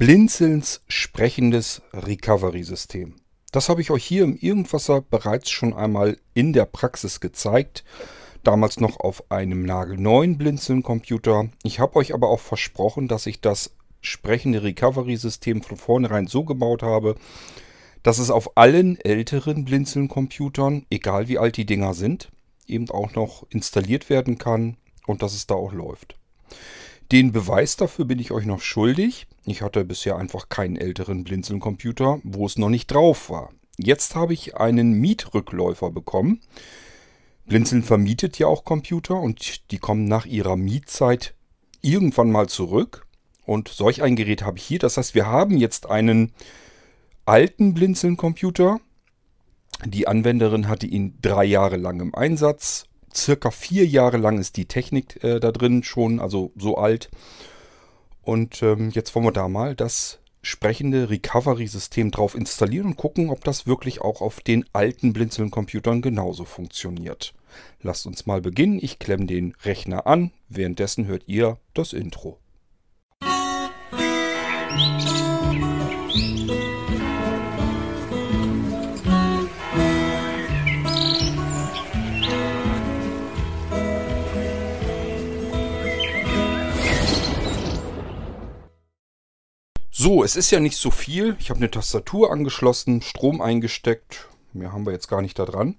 Blinzelns sprechendes Recovery-System. Das habe ich euch hier im Irgendwasser bereits schon einmal in der Praxis gezeigt. Damals noch auf einem nagelneuen Blinzeln-Computer. Ich habe euch aber auch versprochen, dass ich das sprechende Recovery-System von vornherein so gebaut habe, dass es auf allen älteren Blinzeln-Computern, egal wie alt die Dinger sind, eben auch noch installiert werden kann und dass es da auch läuft. Den Beweis dafür bin ich euch noch schuldig. Ich hatte bisher einfach keinen älteren Blinzeln-Computer, wo es noch nicht drauf war. Jetzt habe ich einen Mietrückläufer bekommen. Blinzeln vermietet ja auch Computer und die kommen nach ihrer Mietzeit irgendwann mal zurück. Und solch ein Gerät habe ich hier. Das heißt, wir haben jetzt einen alten Blinzeln-Computer. Die Anwenderin hatte ihn drei Jahre lang im Einsatz circa vier Jahre lang ist die Technik äh, da drin schon, also so alt. Und ähm, jetzt wollen wir da mal das sprechende Recovery-System drauf installieren und gucken, ob das wirklich auch auf den alten Blinzeln-Computern genauso funktioniert. Lasst uns mal beginnen. Ich klemme den Rechner an. Währenddessen hört ihr das Intro. So, es ist ja nicht so viel. Ich habe eine Tastatur angeschlossen, Strom eingesteckt. Mehr haben wir jetzt gar nicht da dran.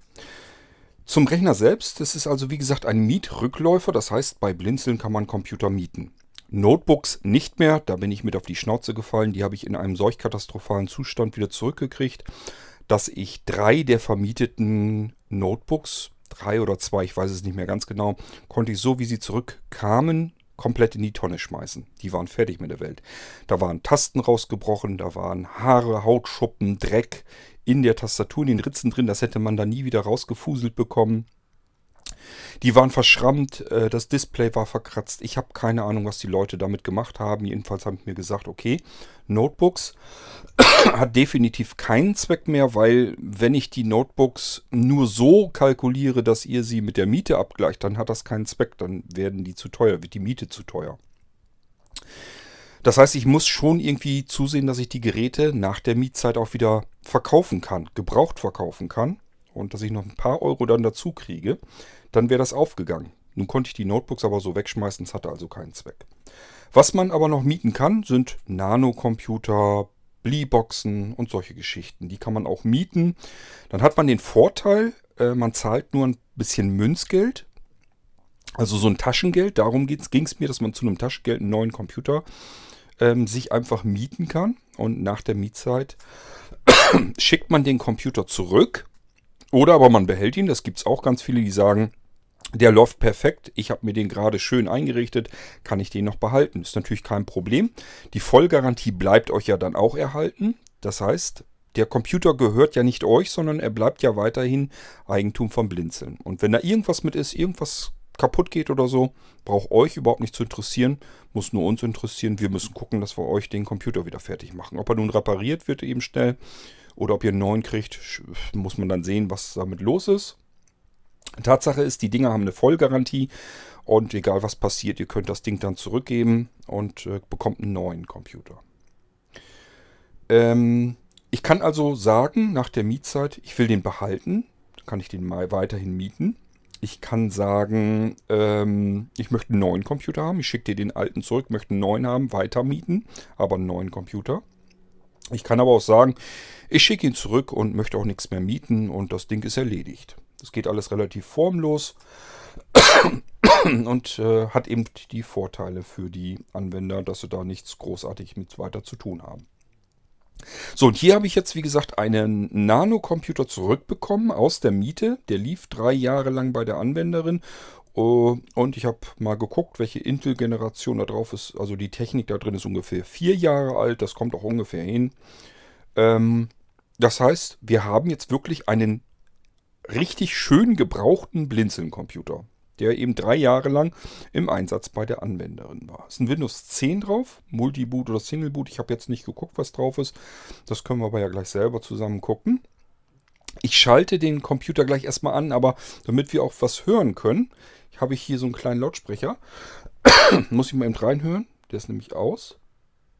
Zum Rechner selbst, das ist also wie gesagt ein Mietrückläufer. Das heißt, bei Blinzeln kann man Computer mieten. Notebooks nicht mehr, da bin ich mit auf die Schnauze gefallen. Die habe ich in einem solch katastrophalen Zustand wieder zurückgekriegt, dass ich drei der vermieteten Notebooks, drei oder zwei, ich weiß es nicht mehr ganz genau, konnte ich so wie sie zurückkamen komplett in die Tonne schmeißen. Die waren fertig mit der Welt. Da waren Tasten rausgebrochen, da waren Haare, Hautschuppen, Dreck in der Tastatur, in den Ritzen drin. Das hätte man da nie wieder rausgefuselt bekommen. Die waren verschrammt, äh, das Display war verkratzt. Ich habe keine Ahnung, was die Leute damit gemacht haben. Jedenfalls haben mir gesagt, okay, Notebooks hat definitiv keinen Zweck mehr, weil wenn ich die Notebooks nur so kalkuliere, dass ihr sie mit der Miete abgleicht, dann hat das keinen Zweck. Dann werden die zu teuer, wird die Miete zu teuer. Das heißt, ich muss schon irgendwie zusehen, dass ich die Geräte nach der Mietzeit auch wieder verkaufen kann, gebraucht verkaufen kann und dass ich noch ein paar Euro dann dazu kriege dann wäre das aufgegangen. Nun konnte ich die Notebooks aber so wegschmeißen, es hatte also keinen Zweck. Was man aber noch mieten kann, sind Nanocomputer, Bleeboxen und solche Geschichten. Die kann man auch mieten. Dann hat man den Vorteil, äh, man zahlt nur ein bisschen Münzgeld. Also so ein Taschengeld. Darum ging es mir, dass man zu einem Taschengeld einen neuen Computer ähm, sich einfach mieten kann. Und nach der Mietzeit schickt man den Computer zurück. Oder aber man behält ihn. Das gibt es auch ganz viele, die sagen, der läuft perfekt. Ich habe mir den gerade schön eingerichtet. Kann ich den noch behalten? Ist natürlich kein Problem. Die Vollgarantie bleibt euch ja dann auch erhalten. Das heißt, der Computer gehört ja nicht euch, sondern er bleibt ja weiterhin Eigentum vom Blinzeln. Und wenn da irgendwas mit ist, irgendwas kaputt geht oder so, braucht euch überhaupt nicht zu interessieren, muss nur uns interessieren. Wir müssen gucken, dass wir euch den Computer wieder fertig machen. Ob er nun repariert wird eben schnell oder ob ihr einen neuen kriegt, muss man dann sehen, was damit los ist. Tatsache ist, die Dinger haben eine Vollgarantie und egal was passiert, ihr könnt das Ding dann zurückgeben und äh, bekommt einen neuen Computer. Ähm, ich kann also sagen, nach der Mietzeit, ich will den behalten, kann ich den mal weiterhin mieten. Ich kann sagen, ähm, ich möchte einen neuen Computer haben. Ich schicke dir den alten zurück, möchte einen neuen haben, weiter mieten, aber einen neuen Computer. Ich kann aber auch sagen, ich schicke ihn zurück und möchte auch nichts mehr mieten und das Ding ist erledigt. Das geht alles relativ formlos und äh, hat eben die Vorteile für die Anwender, dass sie da nichts großartig mit weiter zu tun haben. So, und hier habe ich jetzt, wie gesagt, einen Nano-Computer zurückbekommen aus der Miete. Der lief drei Jahre lang bei der Anwenderin. Uh, und ich habe mal geguckt, welche Intel-Generation da drauf ist. Also die Technik da drin ist ungefähr vier Jahre alt. Das kommt auch ungefähr hin. Ähm, das heißt, wir haben jetzt wirklich einen richtig schön gebrauchten Blinzeln-Computer, der eben drei Jahre lang im Einsatz bei der Anwenderin war. Es ist ein Windows 10 drauf, Multiboot oder Singleboot. Ich habe jetzt nicht geguckt, was drauf ist. Das können wir aber ja gleich selber zusammen gucken. Ich schalte den Computer gleich erstmal an, aber damit wir auch was hören können, habe ich hier so einen kleinen Lautsprecher. Muss ich mal eben reinhören. Der ist nämlich aus.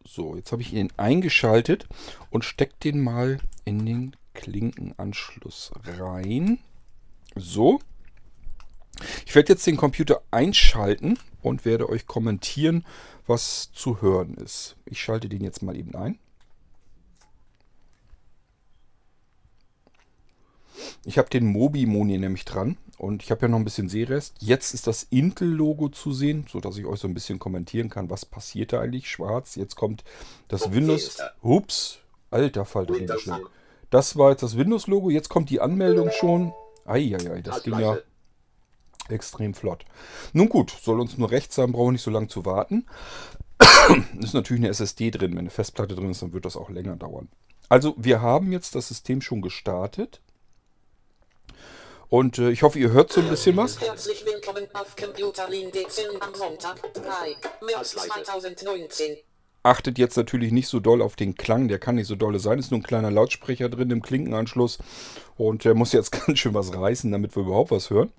So, jetzt habe ich ihn eingeschaltet und stecke den mal in den Klinkenanschluss rein. So. Ich werde jetzt den Computer einschalten und werde euch kommentieren, was zu hören ist. Ich schalte den jetzt mal eben ein. Ich habe den Mobi-Moni nämlich dran und ich habe ja noch ein bisschen Sehrest. Jetzt ist das Intel-Logo zu sehen, sodass ich euch so ein bisschen kommentieren kann, was passiert da eigentlich. Schwarz, jetzt kommt das Windows... Ups, alter Falter. Das war jetzt das Windows-Logo, jetzt kommt die Anmeldung schon. Eieiei, das ging ja extrem flott. Nun gut, soll uns nur recht sein, brauchen wir nicht so lange zu warten. ist natürlich eine SSD drin. Wenn eine Festplatte drin ist, dann wird das auch länger dauern. Also wir haben jetzt das System schon gestartet. Und äh, ich hoffe, ihr hört so ein bisschen was. Herzlich willkommen auf Computerlin Dezember am Sonntag, 3. März 2019. Achtet jetzt natürlich nicht so doll auf den Klang, der kann nicht so dolle sein. Ist nur ein kleiner Lautsprecher drin im Klinkenanschluss und der muss jetzt ganz schön was reißen, damit wir überhaupt was hören.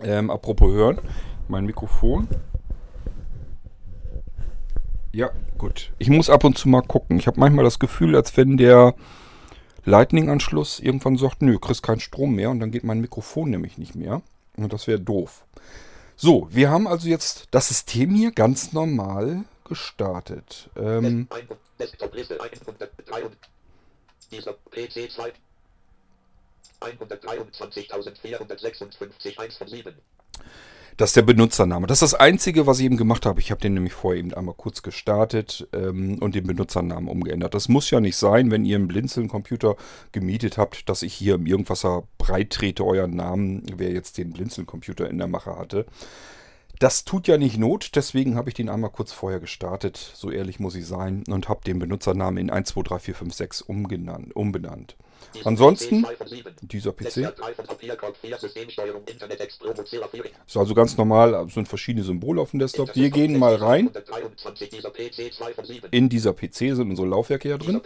Ähm, apropos hören, mein Mikrofon. Ja, gut. Ich muss ab und zu mal gucken. Ich habe manchmal das Gefühl, als wenn der Lightning-Anschluss irgendwann sagt, nö, kriegst keinen Strom mehr und dann geht mein Mikrofon nämlich nicht mehr. Und das wäre doof. So, wir haben also jetzt das System hier ganz normal gestartet. Ähm, dieser PC 123.456, 1 von 7. Das ist der Benutzername. Das ist das Einzige, was ich eben gemacht habe. Ich habe den nämlich vorher eben einmal kurz gestartet ähm, und den Benutzernamen umgeändert. Das muss ja nicht sein, wenn ihr einen Blinzeln-Computer gemietet habt, dass ich hier im Irgendwasser breit trete euren Namen, wer jetzt den Blinzeln-Computer in der Mache hatte. Das tut ja nicht Not, deswegen habe ich den einmal kurz vorher gestartet, so ehrlich muss ich sein, und habe den Benutzernamen in 123456 umgenannt, umbenannt. Ansonsten, dieser PC ist also ganz normal, sind verschiedene Symbole auf dem Desktop. Wir gehen mal rein. In dieser PC sind unsere Laufwerke ja drin.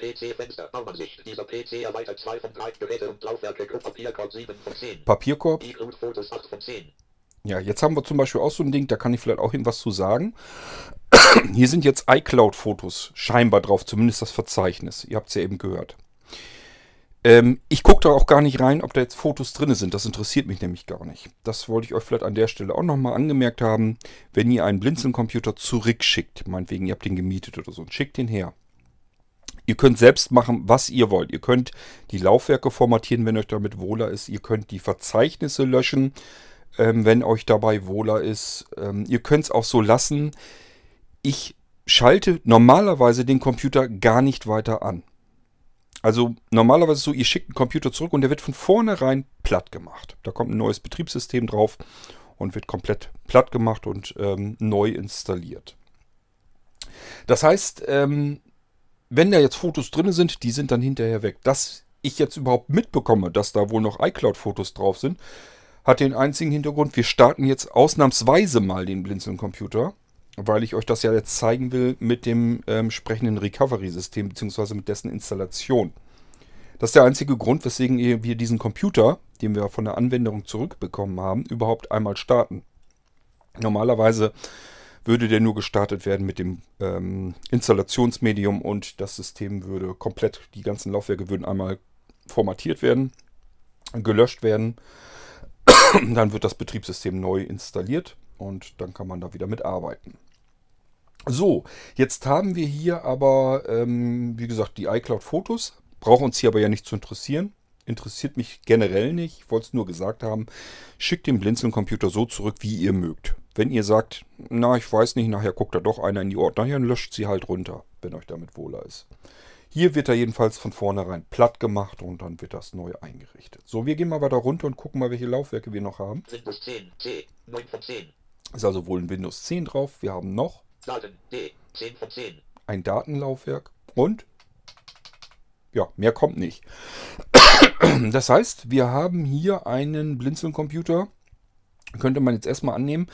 Papierkorb. Ja, jetzt haben wir zum Beispiel auch so ein Ding, da kann ich vielleicht auch irgendwas zu sagen. Hier sind jetzt iCloud-Fotos scheinbar drauf, zumindest das Verzeichnis. Ihr habt es ja eben gehört. Ähm, ich gucke da auch gar nicht rein, ob da jetzt Fotos drin sind. Das interessiert mich nämlich gar nicht. Das wollte ich euch vielleicht an der Stelle auch nochmal angemerkt haben. Wenn ihr einen Blinzeln-Computer zurückschickt, meinetwegen, ihr habt den gemietet oder so, und schickt den her. Ihr könnt selbst machen, was ihr wollt. Ihr könnt die Laufwerke formatieren, wenn euch damit wohler ist. Ihr könnt die Verzeichnisse löschen, ähm, wenn euch dabei wohler ist. Ähm, ihr könnt es auch so lassen. Ich schalte normalerweise den Computer gar nicht weiter an. Also normalerweise so, ihr schickt einen Computer zurück und der wird von vornherein platt gemacht. Da kommt ein neues Betriebssystem drauf und wird komplett platt gemacht und ähm, neu installiert. Das heißt, ähm, wenn da jetzt Fotos drin sind, die sind dann hinterher weg. Dass ich jetzt überhaupt mitbekomme, dass da wohl noch iCloud-Fotos drauf sind, hat den einzigen Hintergrund, wir starten jetzt ausnahmsweise mal den Blinzeln-Computer weil ich euch das ja jetzt zeigen will mit dem ähm, entsprechenden Recovery-System bzw. mit dessen Installation. Das ist der einzige Grund, weswegen wir diesen Computer, den wir von der Anwendung zurückbekommen haben, überhaupt einmal starten. Normalerweise würde der nur gestartet werden mit dem ähm, Installationsmedium und das System würde komplett, die ganzen Laufwerke würden einmal formatiert werden, gelöscht werden. Dann wird das Betriebssystem neu installiert und dann kann man da wieder mitarbeiten. So, jetzt haben wir hier aber, ähm, wie gesagt, die iCloud-Fotos. Braucht uns hier aber ja nicht zu interessieren. Interessiert mich generell nicht. Ich wollte es nur gesagt haben. Schickt den Blinzeln-Computer so zurück, wie ihr mögt. Wenn ihr sagt, na, ich weiß nicht, nachher guckt da doch einer in die Ordner, dann löscht sie halt runter, wenn euch damit wohler ist. Hier wird er jedenfalls von vornherein platt gemacht und dann wird das neu eingerichtet. So, wir gehen mal weiter runter und gucken mal, welche Laufwerke wir noch haben. Windows 10, C, 9 von 10. Ist also wohl ein Windows 10 drauf. Wir haben noch Daten D, 10 von 10. Ein Datenlaufwerk und ja, mehr kommt nicht. Das heißt, wir haben hier einen Blinzeln-Computer, könnte man jetzt erstmal annehmen,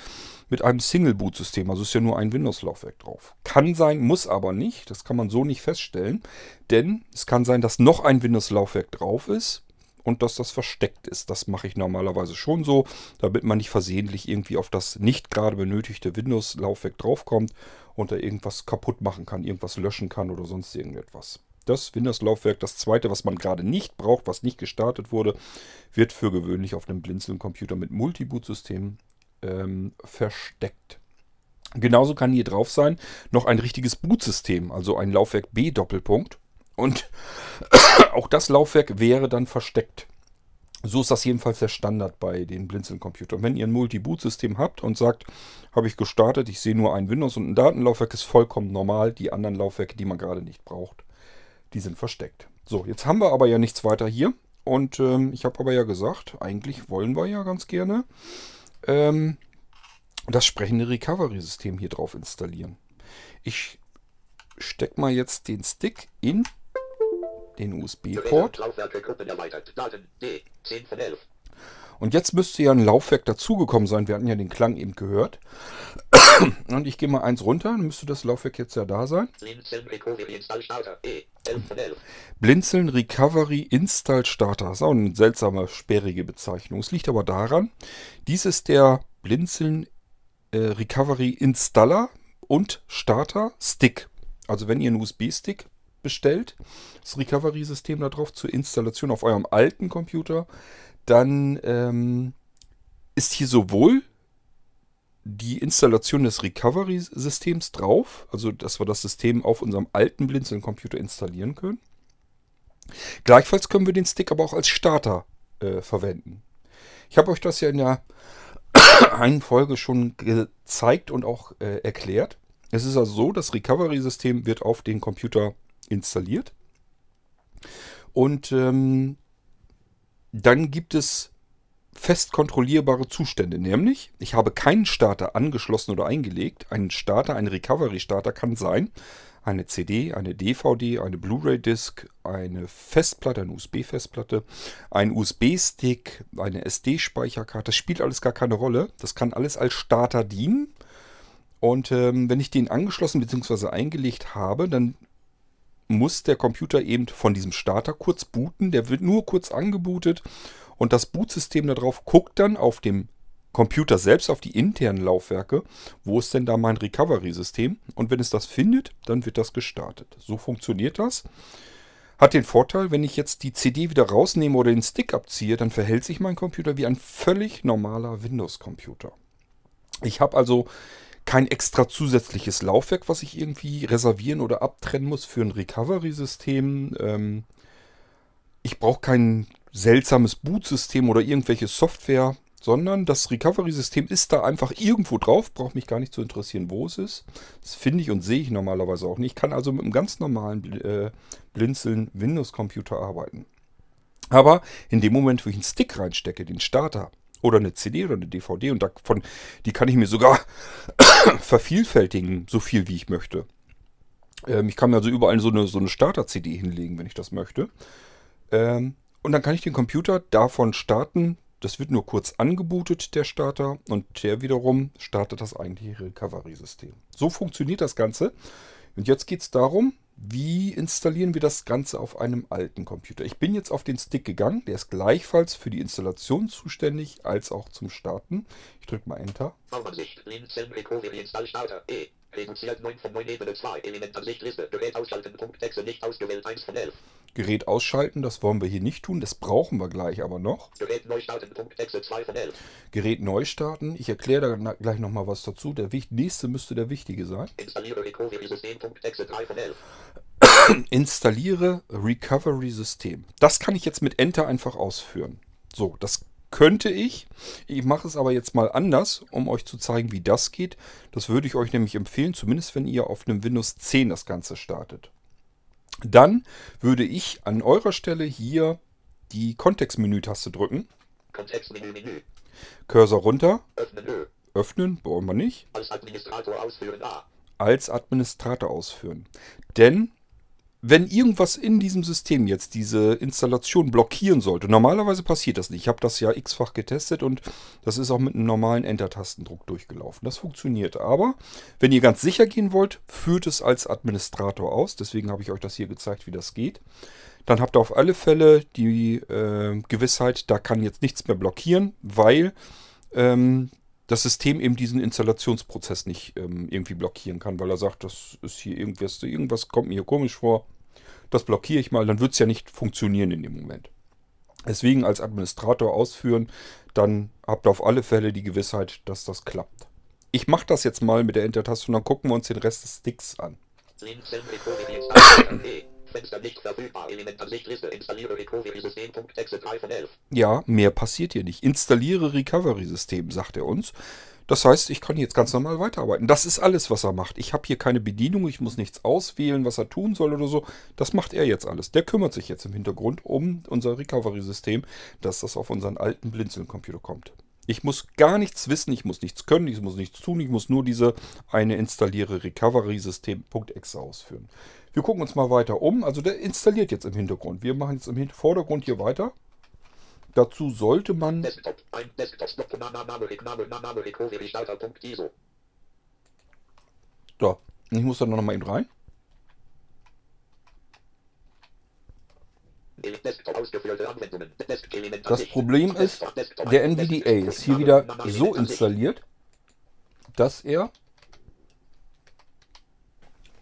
mit einem Single-Boot-System. Also ist ja nur ein Windows-Laufwerk drauf. Kann sein, muss aber nicht. Das kann man so nicht feststellen. Denn es kann sein, dass noch ein Windows-Laufwerk drauf ist und dass das versteckt ist. Das mache ich normalerweise schon so, damit man nicht versehentlich irgendwie auf das nicht gerade benötigte Windows-Laufwerk draufkommt und da irgendwas kaputt machen kann, irgendwas löschen kann oder sonst irgendetwas. Das Windows-Laufwerk, das zweite, was man gerade nicht braucht, was nicht gestartet wurde, wird für gewöhnlich auf einem Blinzeln-Computer mit Multiboot-System ähm, versteckt. Genauso kann hier drauf sein noch ein richtiges Bootsystem, also ein Laufwerk B Doppelpunkt. Und auch das Laufwerk wäre dann versteckt. So ist das jedenfalls der Standard bei den Blinzeln-Computern. Wenn ihr ein Multi-Boot-System habt und sagt, habe ich gestartet, ich sehe nur ein Windows und ein Datenlaufwerk, ist vollkommen normal. Die anderen Laufwerke, die man gerade nicht braucht, die sind versteckt. So, jetzt haben wir aber ja nichts weiter hier. Und ähm, ich habe aber ja gesagt, eigentlich wollen wir ja ganz gerne ähm, das sprechende Recovery-System hier drauf installieren. Ich stecke mal jetzt den Stick in den USB-Port. Und jetzt müsste ja ein Laufwerk dazugekommen sein. Wir hatten ja den Klang eben gehört. Und ich gehe mal eins runter, dann müsste das Laufwerk jetzt ja da sein. Blinzeln Recovery Install Starter. E, 11 von 11. Blinzeln Recovery Install Starter. Das ist auch eine seltsame, sperrige Bezeichnung. Es liegt aber daran, dies ist der Blinzeln äh, Recovery Installer und Starter Stick. Also wenn ihr einen USB-Stick bestellt, das Recovery-System darauf zur Installation auf eurem alten Computer, dann ähm, ist hier sowohl die Installation des Recovery-Systems drauf, also dass wir das System auf unserem alten Blinzeln-Computer installieren können. Gleichfalls können wir den Stick aber auch als Starter äh, verwenden. Ich habe euch das ja in der einen Folge schon gezeigt und auch äh, erklärt. Es ist also so, das Recovery-System wird auf den Computer installiert. Und ähm, dann gibt es fest kontrollierbare Zustände, nämlich ich habe keinen Starter angeschlossen oder eingelegt. Ein Starter, ein Recovery-Starter kann sein eine CD, eine DVD, eine Blu-ray-Disc, eine Festplatte, eine USB-Festplatte, ein USB-Stick, eine SD-Speicherkarte. Das spielt alles gar keine Rolle. Das kann alles als Starter dienen. Und ähm, wenn ich den angeschlossen bzw. eingelegt habe, dann muss der Computer eben von diesem Starter kurz booten. Der wird nur kurz angebootet und das Bootsystem darauf guckt dann auf dem Computer selbst, auf die internen Laufwerke, wo ist denn da mein Recovery-System? Und wenn es das findet, dann wird das gestartet. So funktioniert das. Hat den Vorteil, wenn ich jetzt die CD wieder rausnehme oder den Stick abziehe, dann verhält sich mein Computer wie ein völlig normaler Windows-Computer. Ich habe also kein extra zusätzliches Laufwerk, was ich irgendwie reservieren oder abtrennen muss für ein Recovery-System. Ähm, ich brauche kein seltsames Bootsystem oder irgendwelche Software, sondern das Recovery-System ist da einfach irgendwo drauf, braucht mich gar nicht zu interessieren, wo es ist. Das finde ich und sehe ich normalerweise auch nicht. Ich kann also mit einem ganz normalen äh, Blinzeln Windows-Computer arbeiten. Aber in dem Moment, wo ich einen Stick reinstecke, den Starter, oder eine CD oder eine DVD und davon, die kann ich mir sogar vervielfältigen, so viel wie ich möchte. Ähm, ich kann mir also überall so eine, so eine Starter-CD hinlegen, wenn ich das möchte. Ähm, und dann kann ich den Computer davon starten. Das wird nur kurz angebootet, der Starter, und der wiederum startet das eigentliche Recovery-System. So funktioniert das Ganze. Und jetzt geht es darum, wie installieren wir das Ganze auf einem alten Computer? Ich bin jetzt auf den Stick gegangen. Der ist gleichfalls für die Installation zuständig, als auch zum Starten. Ich drücke mal Enter. Recovery Install Starter, E. Reduziert 9 von 9 Ebene 2. Elementansicht Liste. Gerät ausschalten. Punkt Texte nicht ausgewählt 1 von 11. Gerät ausschalten, das wollen wir hier nicht tun. Das brauchen wir gleich aber noch. Gerät neu starten. Punkt Texte 2 von 11. Gerät neu starten. Ich erkläre da gleich nochmal was dazu. Der nächste müsste der wichtige sein. Installiere Recovery System. Punkt Texte 3 von 11. Installiere Recovery System. Das kann ich jetzt mit Enter einfach ausführen. So, das könnte ich. Ich mache es aber jetzt mal anders, um euch zu zeigen, wie das geht. Das würde ich euch nämlich empfehlen, zumindest wenn ihr auf einem Windows 10 das Ganze startet. Dann würde ich an eurer Stelle hier die Kontextmenü-Taste drücken. Kontextmenü, Menü. Cursor runter. Öffnen, Ö. Öffnen, brauchen wir nicht. Als Administrator ausführen, A. Als Administrator ausführen. Denn wenn irgendwas in diesem System jetzt diese Installation blockieren sollte, normalerweise passiert das nicht. Ich habe das ja x-fach getestet und das ist auch mit einem normalen Enter-Tastendruck durchgelaufen. Das funktioniert. Aber wenn ihr ganz sicher gehen wollt, führt es als Administrator aus. Deswegen habe ich euch das hier gezeigt, wie das geht. Dann habt ihr auf alle Fälle die äh, Gewissheit, da kann jetzt nichts mehr blockieren, weil ähm, das System eben diesen Installationsprozess nicht ähm, irgendwie blockieren kann, weil er sagt, das ist hier irgendwas, irgendwas kommt mir hier komisch vor, das blockiere ich mal, dann wird es ja nicht funktionieren in dem Moment. Deswegen als Administrator ausführen, dann habt ihr auf alle Fälle die Gewissheit, dass das klappt. Ich mache das jetzt mal mit der Enter-Taste und dann gucken wir uns den Rest des Sticks an. Fenster nicht verfügbar. Elementansicht. Installiere Recovery-System.exe 3 von 11. Ja, mehr passiert hier nicht. Installiere Recovery-System, sagt er uns. Das heißt, ich kann jetzt ganz normal weiterarbeiten. Das ist alles, was er macht. Ich habe hier keine Bedienung, ich muss nichts auswählen, was er tun soll oder so. Das macht er jetzt alles. Der kümmert sich jetzt im Hintergrund um unser Recovery-System, dass das auf unseren alten Blinzeln-Computer kommt. Ich muss gar nichts wissen, ich muss nichts können, ich muss nichts tun, ich muss nur diese eine installiere Recovery-System.exe ausführen. Wir gucken uns mal weiter um. Also der installiert jetzt im Hintergrund. Wir machen jetzt im Vordergrund hier weiter. Dazu sollte man... So, ich muss dann noch mal eben rein. Das Problem ist, der NVDA ist hier wieder so installiert, dass er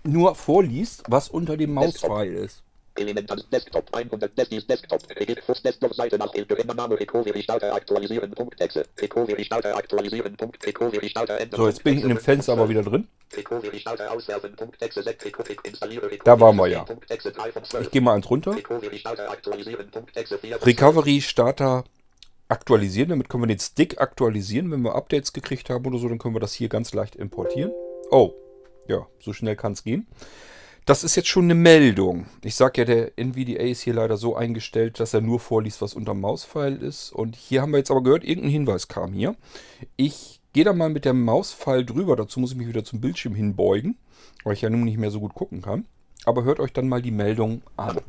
nur vorliest, was unter dem Mauspfeil ist. Elemental Desktop 100 Desktop Desktop Fuß Desktop Seite nach Name Recovery Starter aktualisieren Punkt Exe Recovery Starter aktualisieren Punkt Recovery Starter Enter So jetzt bin ich in dem Fenster aber wieder drin. Recovery Starter auswerfen Punkt Exe installiere Da waren wir ja. Ich gehe mal eins runter. Recovery Starter aktualisieren Punkt Exe Recovery Starter aktualisieren, damit können wir den Stick aktualisieren, wenn wir Updates gekriegt haben oder so, dann können wir das hier ganz leicht importieren. Oh, ja, so schnell kann es gehen. Das ist jetzt schon eine Meldung. Ich sage ja, der NVDA ist hier leider so eingestellt, dass er nur vorliest, was unter dem Mauspfeil ist. Und hier haben wir jetzt aber gehört, irgendein Hinweis kam hier. Ich gehe da mal mit dem Mauspfeil drüber. Dazu muss ich mich wieder zum Bildschirm hinbeugen, weil ich ja nun nicht mehr so gut gucken kann. Aber hört euch dann mal die Meldung an.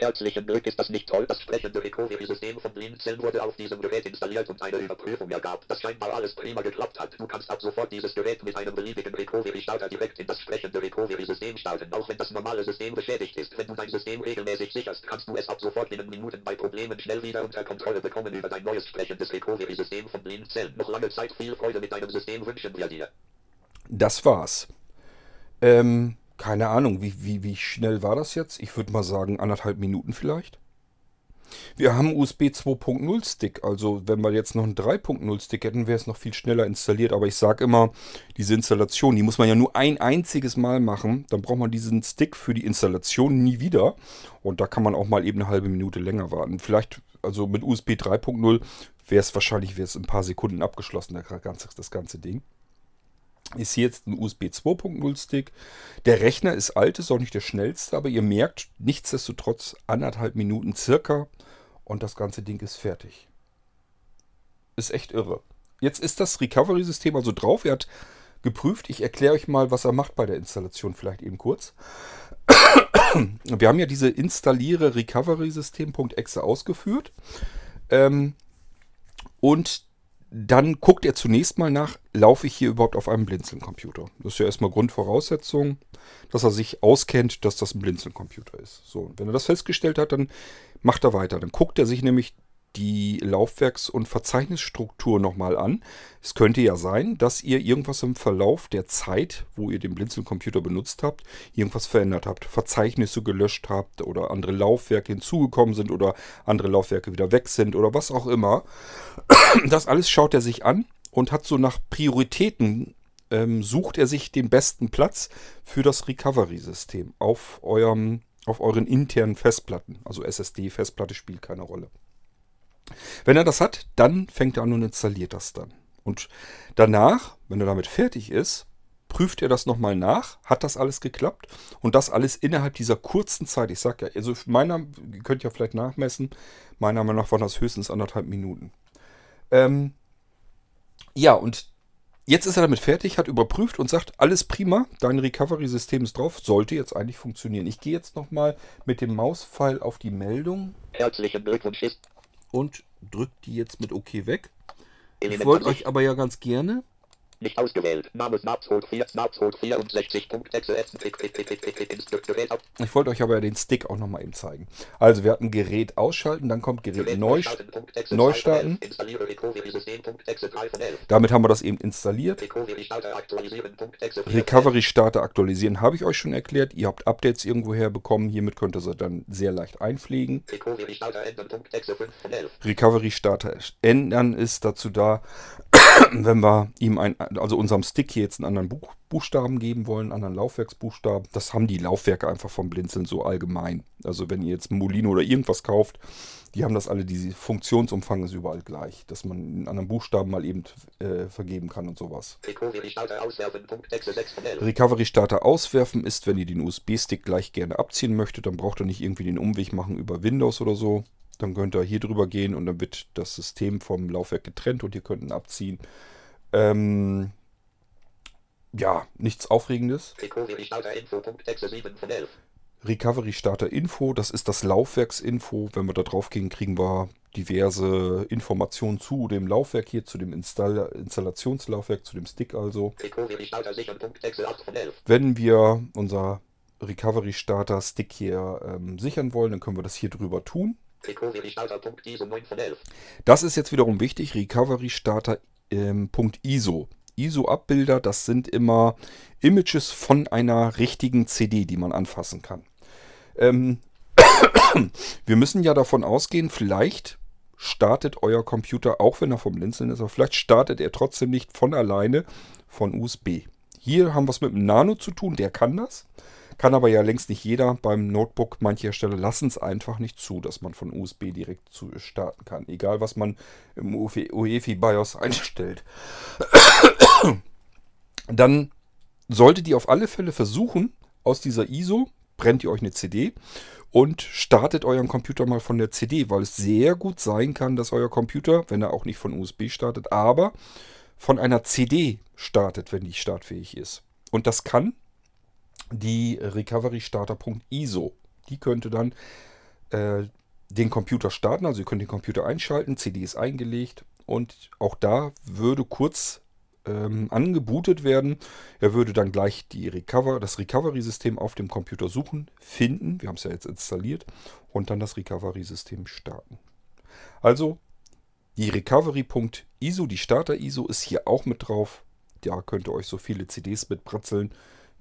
Herzlichen Glück ist das nicht toll. Das sprechende Recovery-System von Blinzeln wurde auf diesem Gerät installiert und eine Überprüfung ergab, dass scheinbar alles prima geklappt hat. Du kannst ab sofort dieses Gerät mit einem beliebigen Recovery-Starter direkt in das sprechende Recovery-System starten, auch wenn das normale System beschädigt ist. Wenn du dein System regelmäßig sicherst, kannst du es ab sofort in Minuten bei Problemen schnell wieder unter Kontrolle bekommen über dein neues sprechendes Recovery-System von Blinzeln. Noch lange Zeit viel Freude mit deinem System wünschen wir dir. Das war's. Ähm, keine Ahnung, wie, wie, wie schnell war das jetzt? Ich würde mal sagen, anderthalb Minuten vielleicht. Wir haben USB 2.0 Stick, also wenn wir jetzt noch einen 3.0 Stick hätten, wäre es noch viel schneller installiert. Aber ich sage immer, diese Installation, die muss man ja nur ein einziges Mal machen. Dann braucht man diesen Stick für die Installation nie wieder. Und da kann man auch mal eben eine halbe Minute länger warten. Vielleicht, also mit USB 3.0 wäre es wahrscheinlich wäre es ein paar Sekunden abgeschlossen, das ganze, das ganze Ding ist jetzt ein USB 2.0 Stick. Der Rechner ist alt, ist auch nicht der schnellste, aber ihr merkt nichtsdestotrotz anderthalb Minuten circa und das ganze Ding ist fertig. Ist echt irre. Jetzt ist das Recovery-System also drauf. Er hat geprüft. Ich erkläre euch mal, was er macht bei der Installation, vielleicht eben kurz. Wir haben ja diese Installiere Recovery-System.exe ausgeführt. Ähm, und dann guckt er zunächst mal nach, laufe ich hier überhaupt auf einem Blinzeln-Computer. Das ist ja erstmal Grundvoraussetzung, dass er sich auskennt, dass das ein Blinzeln-Computer ist. So, wenn er das festgestellt hat, dann macht er weiter. Dann guckt er sich nämlich die Laufwerks- und Verzeichnisstruktur nochmal an. Es könnte ja sein, dass ihr irgendwas im Verlauf der Zeit, wo ihr den Blinzeln-Computer benutzt habt, irgendwas verändert habt. Verzeichnisse gelöscht habt oder andere Laufwerke hinzugekommen sind oder andere Laufwerke wieder weg sind oder was auch immer. Das alles schaut er sich an und hat so nach Prioritäten ähm, sucht er sich den besten Platz für das Recovery-System auf eurem auf euren internen Festplatten. Also SSD-Festplatte spielt keine Rolle. Wenn er das hat, dann fängt er an und installiert das dann. Und danach, wenn er damit fertig ist, prüft er das nochmal nach, hat das alles geklappt und das alles innerhalb dieser kurzen Zeit. Ich sage ja, also meiner, ihr könnt ja vielleicht nachmessen, meiner Meinung nach waren das höchstens anderthalb Minuten. Ähm, ja, und jetzt ist er damit fertig, hat überprüft und sagt, alles prima, dein Recovery-System ist drauf, sollte jetzt eigentlich funktionieren. Ich gehe jetzt nochmal mit dem Mauspfeil auf die Meldung. Herzlichen Glückwunsch, und drückt die jetzt mit OK weg. Ich wollte euch aber ja ganz gerne Nicht ausgewählt. Name Snapshot 4, Snapshot 64.exe, Gerät auf. Ich wollte euch aber den Stick auch nochmal eben zeigen. Also wir hatten Gerät ausschalten, dann kommt Gerät Gerät neu, neu 2 von starten. 11. Installiere Recovery-System.exe, 3 von 11. Damit haben wir das eben installiert. Recovery-Starter aktualisieren.exe, 4 von 11. Recovery Starter aktualisieren habe ich euch schon erklärt. Ihr habt Updates irgendwo herbekommen. Hiermit könnt ihr sie dann sehr leicht einpflegen. Recovery-Starter ändern.exe, 5 von 11. Recovery Starter ändern ist dazu da, wenn wir ihm ein, also unserem Stick hier jetzt einen anderen Buch, Buchstaben geben wollen, einen anderen Laufwerksbuchstaben. Das haben die Laufwerke einfach vom Blinzeln so allgemein. Also wenn ihr jetzt Molino oder irgendwas kauft, die haben das alle, diese Funktionsumfang ist überall gleich, dass man einen anderen Buchstaben mal eben äh, vergeben kann und sowas. Recovery-Starter auswerfen.exe, 6 von 11. Recovery Starter auswerfen ist, wenn ihr den USB-Stick gleich gerne abziehen möchtet, dann braucht ihr nicht irgendwie den Umweg machen über Windows oder so. Dann könnt ihr hier drüber gehen und dann wird das System vom Laufwerk getrennt und ihr könnt ihn abziehen. Ähm, ja, nichts Aufregendes. Recovery-Starter info.exe, 7 von 11. Recovery Starter Info, das ist das Laufwerksinfo. Wenn wir da drauf gehen, kriegen wir diverse Informationen zu dem Laufwerk hier, zu dem Install Installationslaufwerk, zu dem Stick also. Recovery-Starter sichern.exe, 8 von 11. Wenn wir unser Recovery Starter Stick hier ähm, sichern wollen, dann können wir das hier drüber tun. Recovery-Starter.iso, 9 von 11. Das ist jetzt wiederum wichtig, Recovery Starter ähm, .iso. ISO-Abbilder, das sind immer Images von einer richtigen CD, die man anfassen kann. Ähm, wir müssen ja davon ausgehen, vielleicht startet euer Computer, auch wenn er vom Blinzeln ist, aber vielleicht startet er trotzdem nicht von alleine von USB. Hier haben wir es mit einem Nano zu tun, der kann das. Kann aber ja längst nicht jeder. Beim Notebook, manche Hersteller lassen es einfach nicht zu, dass man von USB direkt zu starten kann. Egal, was man im UEFI BIOS einstellt. Dann solltet ihr auf alle Fälle versuchen, aus dieser ISO brennt ihr euch eine CD und startet euren Computer mal von der CD, weil es sehr gut sein kann, dass euer Computer, wenn er auch nicht von USB startet, aber von einer CD startet, wenn die startfähig ist. Und das kann die Recovery Starter.iso. Die könnte dann äh, den Computer starten, also ihr könnt den Computer einschalten, CD ist eingelegt und auch da würde kurz ähm, angebootet werden. Er würde dann gleich die Recover, das Recovery-System auf dem Computer suchen, finden, wir haben es ja jetzt installiert, und dann das Recovery-System starten. Also die Recovery.iso, die Starter-ISO ist hier auch mit drauf. Da könnt ihr euch so viele CDs mit bratzeln,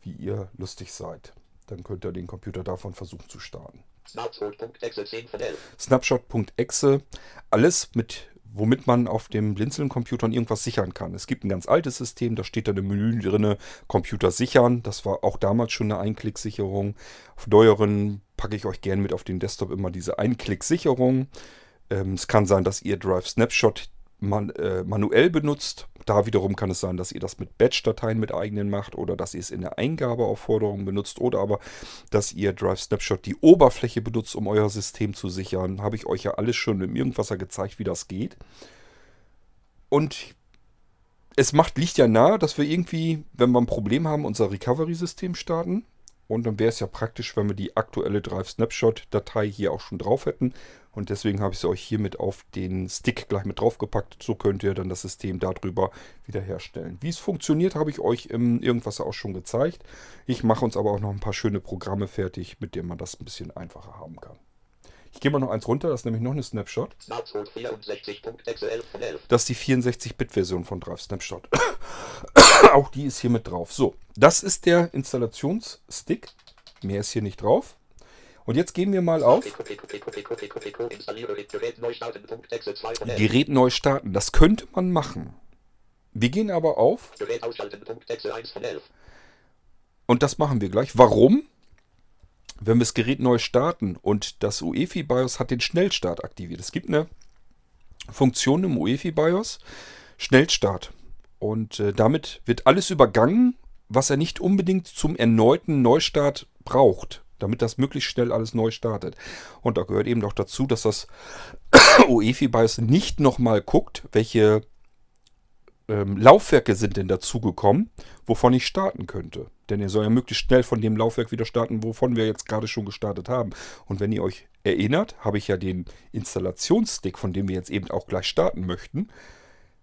wie ihr lustig seid. Dann könnt ihr den Computer davon versuchen zu starten. Snapshot.exe, 10 von 11. Snapshot.exe, alles mit, womit man auf dem Blinzeln-Computern irgendwas sichern kann. Es gibt ein ganz altes System, da steht da im Menü drin, Computer sichern. Das war auch damals schon eine Einklicksicherung. Auf neueren packe ich euch gern mit auf den Desktop immer diese Einklicksicherung. Ähm, es kann sein, dass ihr Drive Snapshot man, äh, manuell benutzt. Da wiederum kann es sein, dass ihr das mit Batch-Dateien mit eigenen macht oder dass ihr es in der Eingabeaufforderung benutzt oder aber, dass ihr Drive Snapshot die Oberfläche benutzt, um euer System zu sichern. Habe ich euch ja alles schon im Irgendwasser gezeigt, wie das geht. Und es macht, liegt ja nahe, dass wir irgendwie, wenn wir ein Problem haben, unser Recovery-System starten. Und dann wäre es ja praktisch, wenn wir die aktuelle Drive Snapshot-Datei hier auch schon drauf hätten. Und deswegen habe ich sie euch hiermit auf den Stick gleich mit draufgepackt. So könnt ihr dann das System darüber wiederherstellen. Wie es funktioniert, habe ich euch im Irgendwas auch schon gezeigt. Ich mache uns aber auch noch ein paar schöne Programme fertig, mit denen man das ein bisschen einfacher haben kann. Ich gehe mal noch eins runter, das ist nämlich noch eine Snapshot. Snapshot 64.exe, 11 von 11. Das ist die 64-Bit-Version von Drive Snapshot. Auch die ist hier mit drauf. So, das ist der Installationsstick. Mehr ist hier nicht drauf. Und jetzt gehen wir mal auf Gerät Neustarten.exe, 2 von 11. Gerät neu starten. Das könnte man machen. Wir gehen aber auf Gerät ausschalten.exe, 1 von 11. und das machen wir gleich. Warum? Wenn wir das Gerät neu starten und das UEFI BIOS hat den Schnellstart aktiviert. Es gibt eine Funktion im UEFI BIOS, Schnellstart. Und äh, damit wird alles übergangen, was er nicht unbedingt zum erneuten Neustart braucht, damit das möglichst schnell alles neu startet. Und da gehört eben auch dazu, dass das UEFI BIOS nicht nochmal guckt, welche ähm, Laufwerke sind denn dazugekommen, wovon ich starten könnte. Denn ihr soll ja möglichst schnell von dem Laufwerk wieder starten, wovon wir jetzt gerade schon gestartet haben. Und wenn ihr euch erinnert, habe ich ja den Installationsstick, von dem wir jetzt eben auch gleich starten möchten,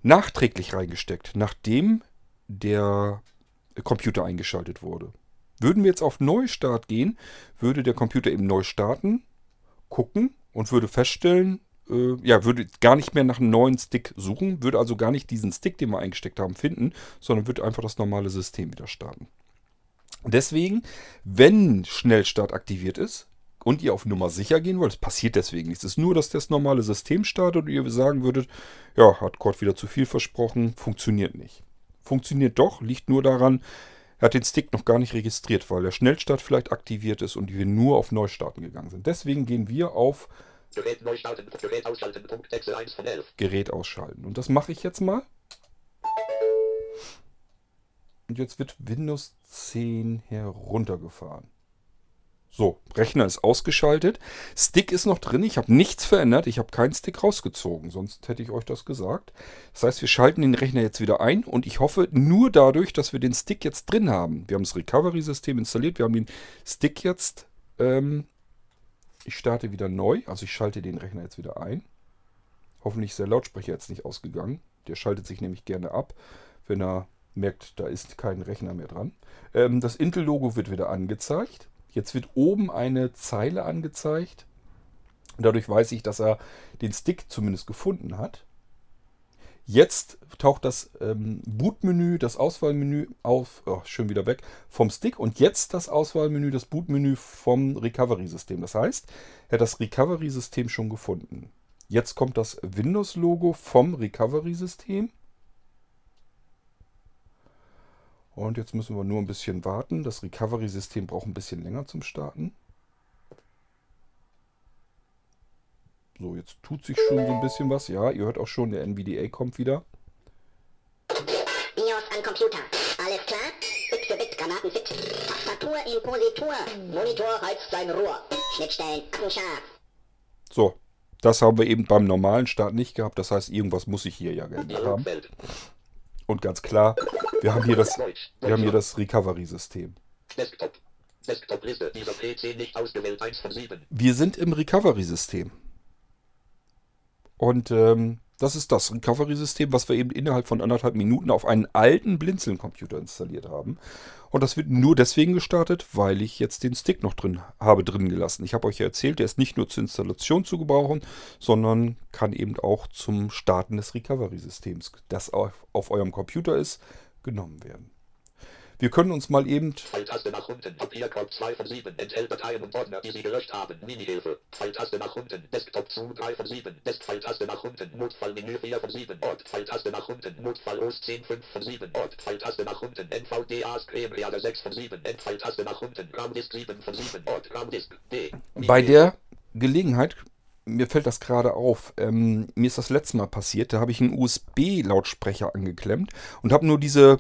nachträglich reingesteckt, nachdem der Computer eingeschaltet wurde. Würden wir jetzt auf Neustart gehen, würde der Computer eben neu starten, gucken und würde feststellen, äh, ja, würde gar nicht mehr nach einem neuen Stick suchen, würde also gar nicht diesen Stick, den wir eingesteckt haben, finden, sondern würde einfach das normale System wieder starten. Deswegen, wenn Schnellstart aktiviert ist und ihr auf Nummer sicher gehen wollt, es passiert deswegen nichts. Es ist nur, dass das normale System startet und ihr sagen würdet, ja, hat Gott wieder zu viel versprochen, funktioniert nicht. Funktioniert doch, liegt nur daran, er hat den Stick noch gar nicht registriert, weil der Schnellstart vielleicht aktiviert ist und wir nur auf Neustarten gegangen sind. Deswegen gehen wir auf Gerät neu starten, Gerät ausschalten, Punkt, Excel 1 von 11. Gerät ausschalten. Und das mache ich jetzt mal. Und jetzt wird Windows 10 heruntergefahren. So, Rechner ist ausgeschaltet. Stick ist noch drin. Ich habe nichts verändert. Ich habe keinen Stick rausgezogen. Sonst hätte ich euch das gesagt. Das heißt, wir schalten den Rechner jetzt wieder ein. Und ich hoffe nur dadurch, dass wir den Stick jetzt drin haben. Wir haben das Recovery-System installiert. Wir haben den Stick jetzt ähm, ich starte wieder neu, also ich schalte den Rechner jetzt wieder ein. Hoffentlich ist der Lautsprecher jetzt nicht ausgegangen. Der schaltet sich nämlich gerne ab, wenn er merkt, da ist kein Rechner mehr dran. Ähm, das Intel-Logo wird wieder angezeigt. Jetzt wird oben eine Zeile angezeigt. Dadurch weiß ich, dass er den Stick zumindest gefunden hat. Jetzt taucht das ähm, Bootmenü, das Auswahlmenü auf, oh, schön wieder weg, vom Stick und jetzt das Auswahlmenü, das Bootmenü vom Recovery-System. Das heißt, er hat das Recovery-System schon gefunden. Jetzt kommt das Windows-Logo vom Recovery-System. Und jetzt müssen wir nur ein bisschen warten. Das Recovery-System braucht ein bisschen länger zum Starten. So, jetzt tut sich schon so ein bisschen was. Ja, ihr hört auch schon, der NVDA kommt wieder. BIOS an Computer. Alles klar? Bit für Bit, Granaten fit. Tastatur in Positur. Monitor heizt sein Rohr. Schnittstellen scharf. So, das haben wir eben beim normalen Start nicht gehabt. Das heißt, irgendwas muss ich hier ja geändert haben. Und ganz klar, wir haben hier das, wir haben hier das Recovery-System. Desktop. Desktop-Liste. Dieser PC nicht ausgewählt. 1 von 7. Wir sind im Recovery-System. Und ähm, das ist das Recovery-System, was wir eben innerhalb von anderthalb Minuten auf einen alten Blinzeln-Computer installiert haben. Und das wird nur deswegen gestartet, weil ich jetzt den Stick noch drin habe drin gelassen. Ich habe euch ja erzählt, der ist nicht nur zur Installation zu gebrauchen, sondern kann eben auch zum Starten des Recovery-Systems, das auf, auf eurem Computer ist, genommen werden. Wir können uns mal eben Pfeiltaste nach unten. Papierkorb 2 von 7. Enthält Dateien und Ordner, die Sie gelöscht haben. Minihilfe. Pfeiltaste nach unten. Desktop zu 3 von 7. Desk Pfeiltaste nach unten. Notfallmenü 4 von 7. Ort. Pfeiltaste nach unten. Notfall OS 10 5 von 7. Ort. Pfeiltaste nach unten. NVDA Screen Reader 6 von 7. Endpfeiltaste nach unten. RAM-Disk 7 von 7. Ort. RAM-Disk D. bei der Gelegenheit, mir fällt das gerade auf, ähm, mir ist das letzte Mal passiert, da habe ich einen USB-Lautsprecher angeklemmt und habe nur diese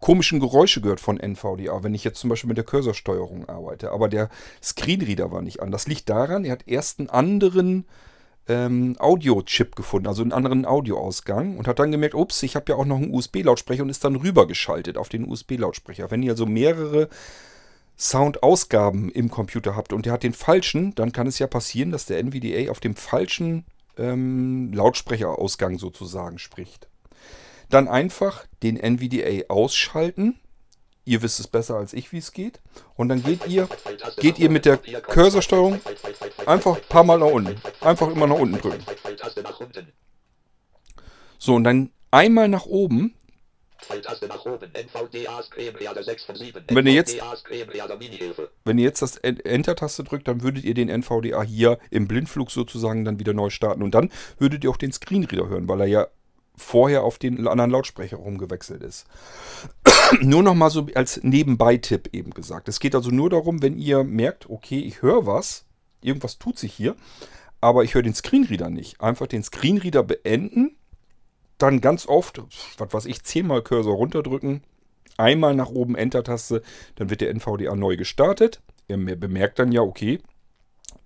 komischen Geräusche gehört von NVDA, wenn ich jetzt zum Beispiel mit der Cursorsteuerung arbeite. Aber der Screenreader war nicht an. Das liegt daran, er hat erst einen anderen ähm, Audio-Chip gefunden, also einen anderen Audioausgang und hat dann gemerkt, ups, ich habe ja auch noch einen USB-Lautsprecher und ist dann rübergeschaltet auf den USB-Lautsprecher. Wenn ihr also mehrere Soundausgaben im Computer habt und der hat den falschen, dann kann es ja passieren, dass der NVDA auf dem falschen ähm, Lautsprecherausgang sozusagen spricht. Dann einfach den NVDA ausschalten. Ihr wisst es besser als ich, wie es geht. Und dann geht ihr, geht ihr mit der Cursorsteuerung einfach ein paar Mal nach unten. Einfach immer nach unten drücken. So, und dann einmal nach oben. Pfeiltaste nach oben. NVDA Screen Reader 6 von 7. Wenn ihr jetzt-. Wenn ihr jetzt das En- Enter-Taste drückt, dann würdet ihr den NVDA hier im Blindflug sozusagen dann wieder neu starten. Und dann würdet ihr auch den Screenreader hören, weil er ja vorher auf den anderen Lautsprecher rumgewechselt ist. nur noch mal so als Nebenbei-Tipp eben gesagt. Es geht also nur darum, wenn ihr merkt, okay, ich höre was, irgendwas tut sich hier, aber ich höre den Screenreader nicht. Einfach den Screenreader beenden, dann ganz oft, was weiß ich, zehnmal Cursor runterdrücken, einmal nach oben Enter-Taste, dann wird der NVDA neu gestartet. Ihr bemerkt dann ja, okay,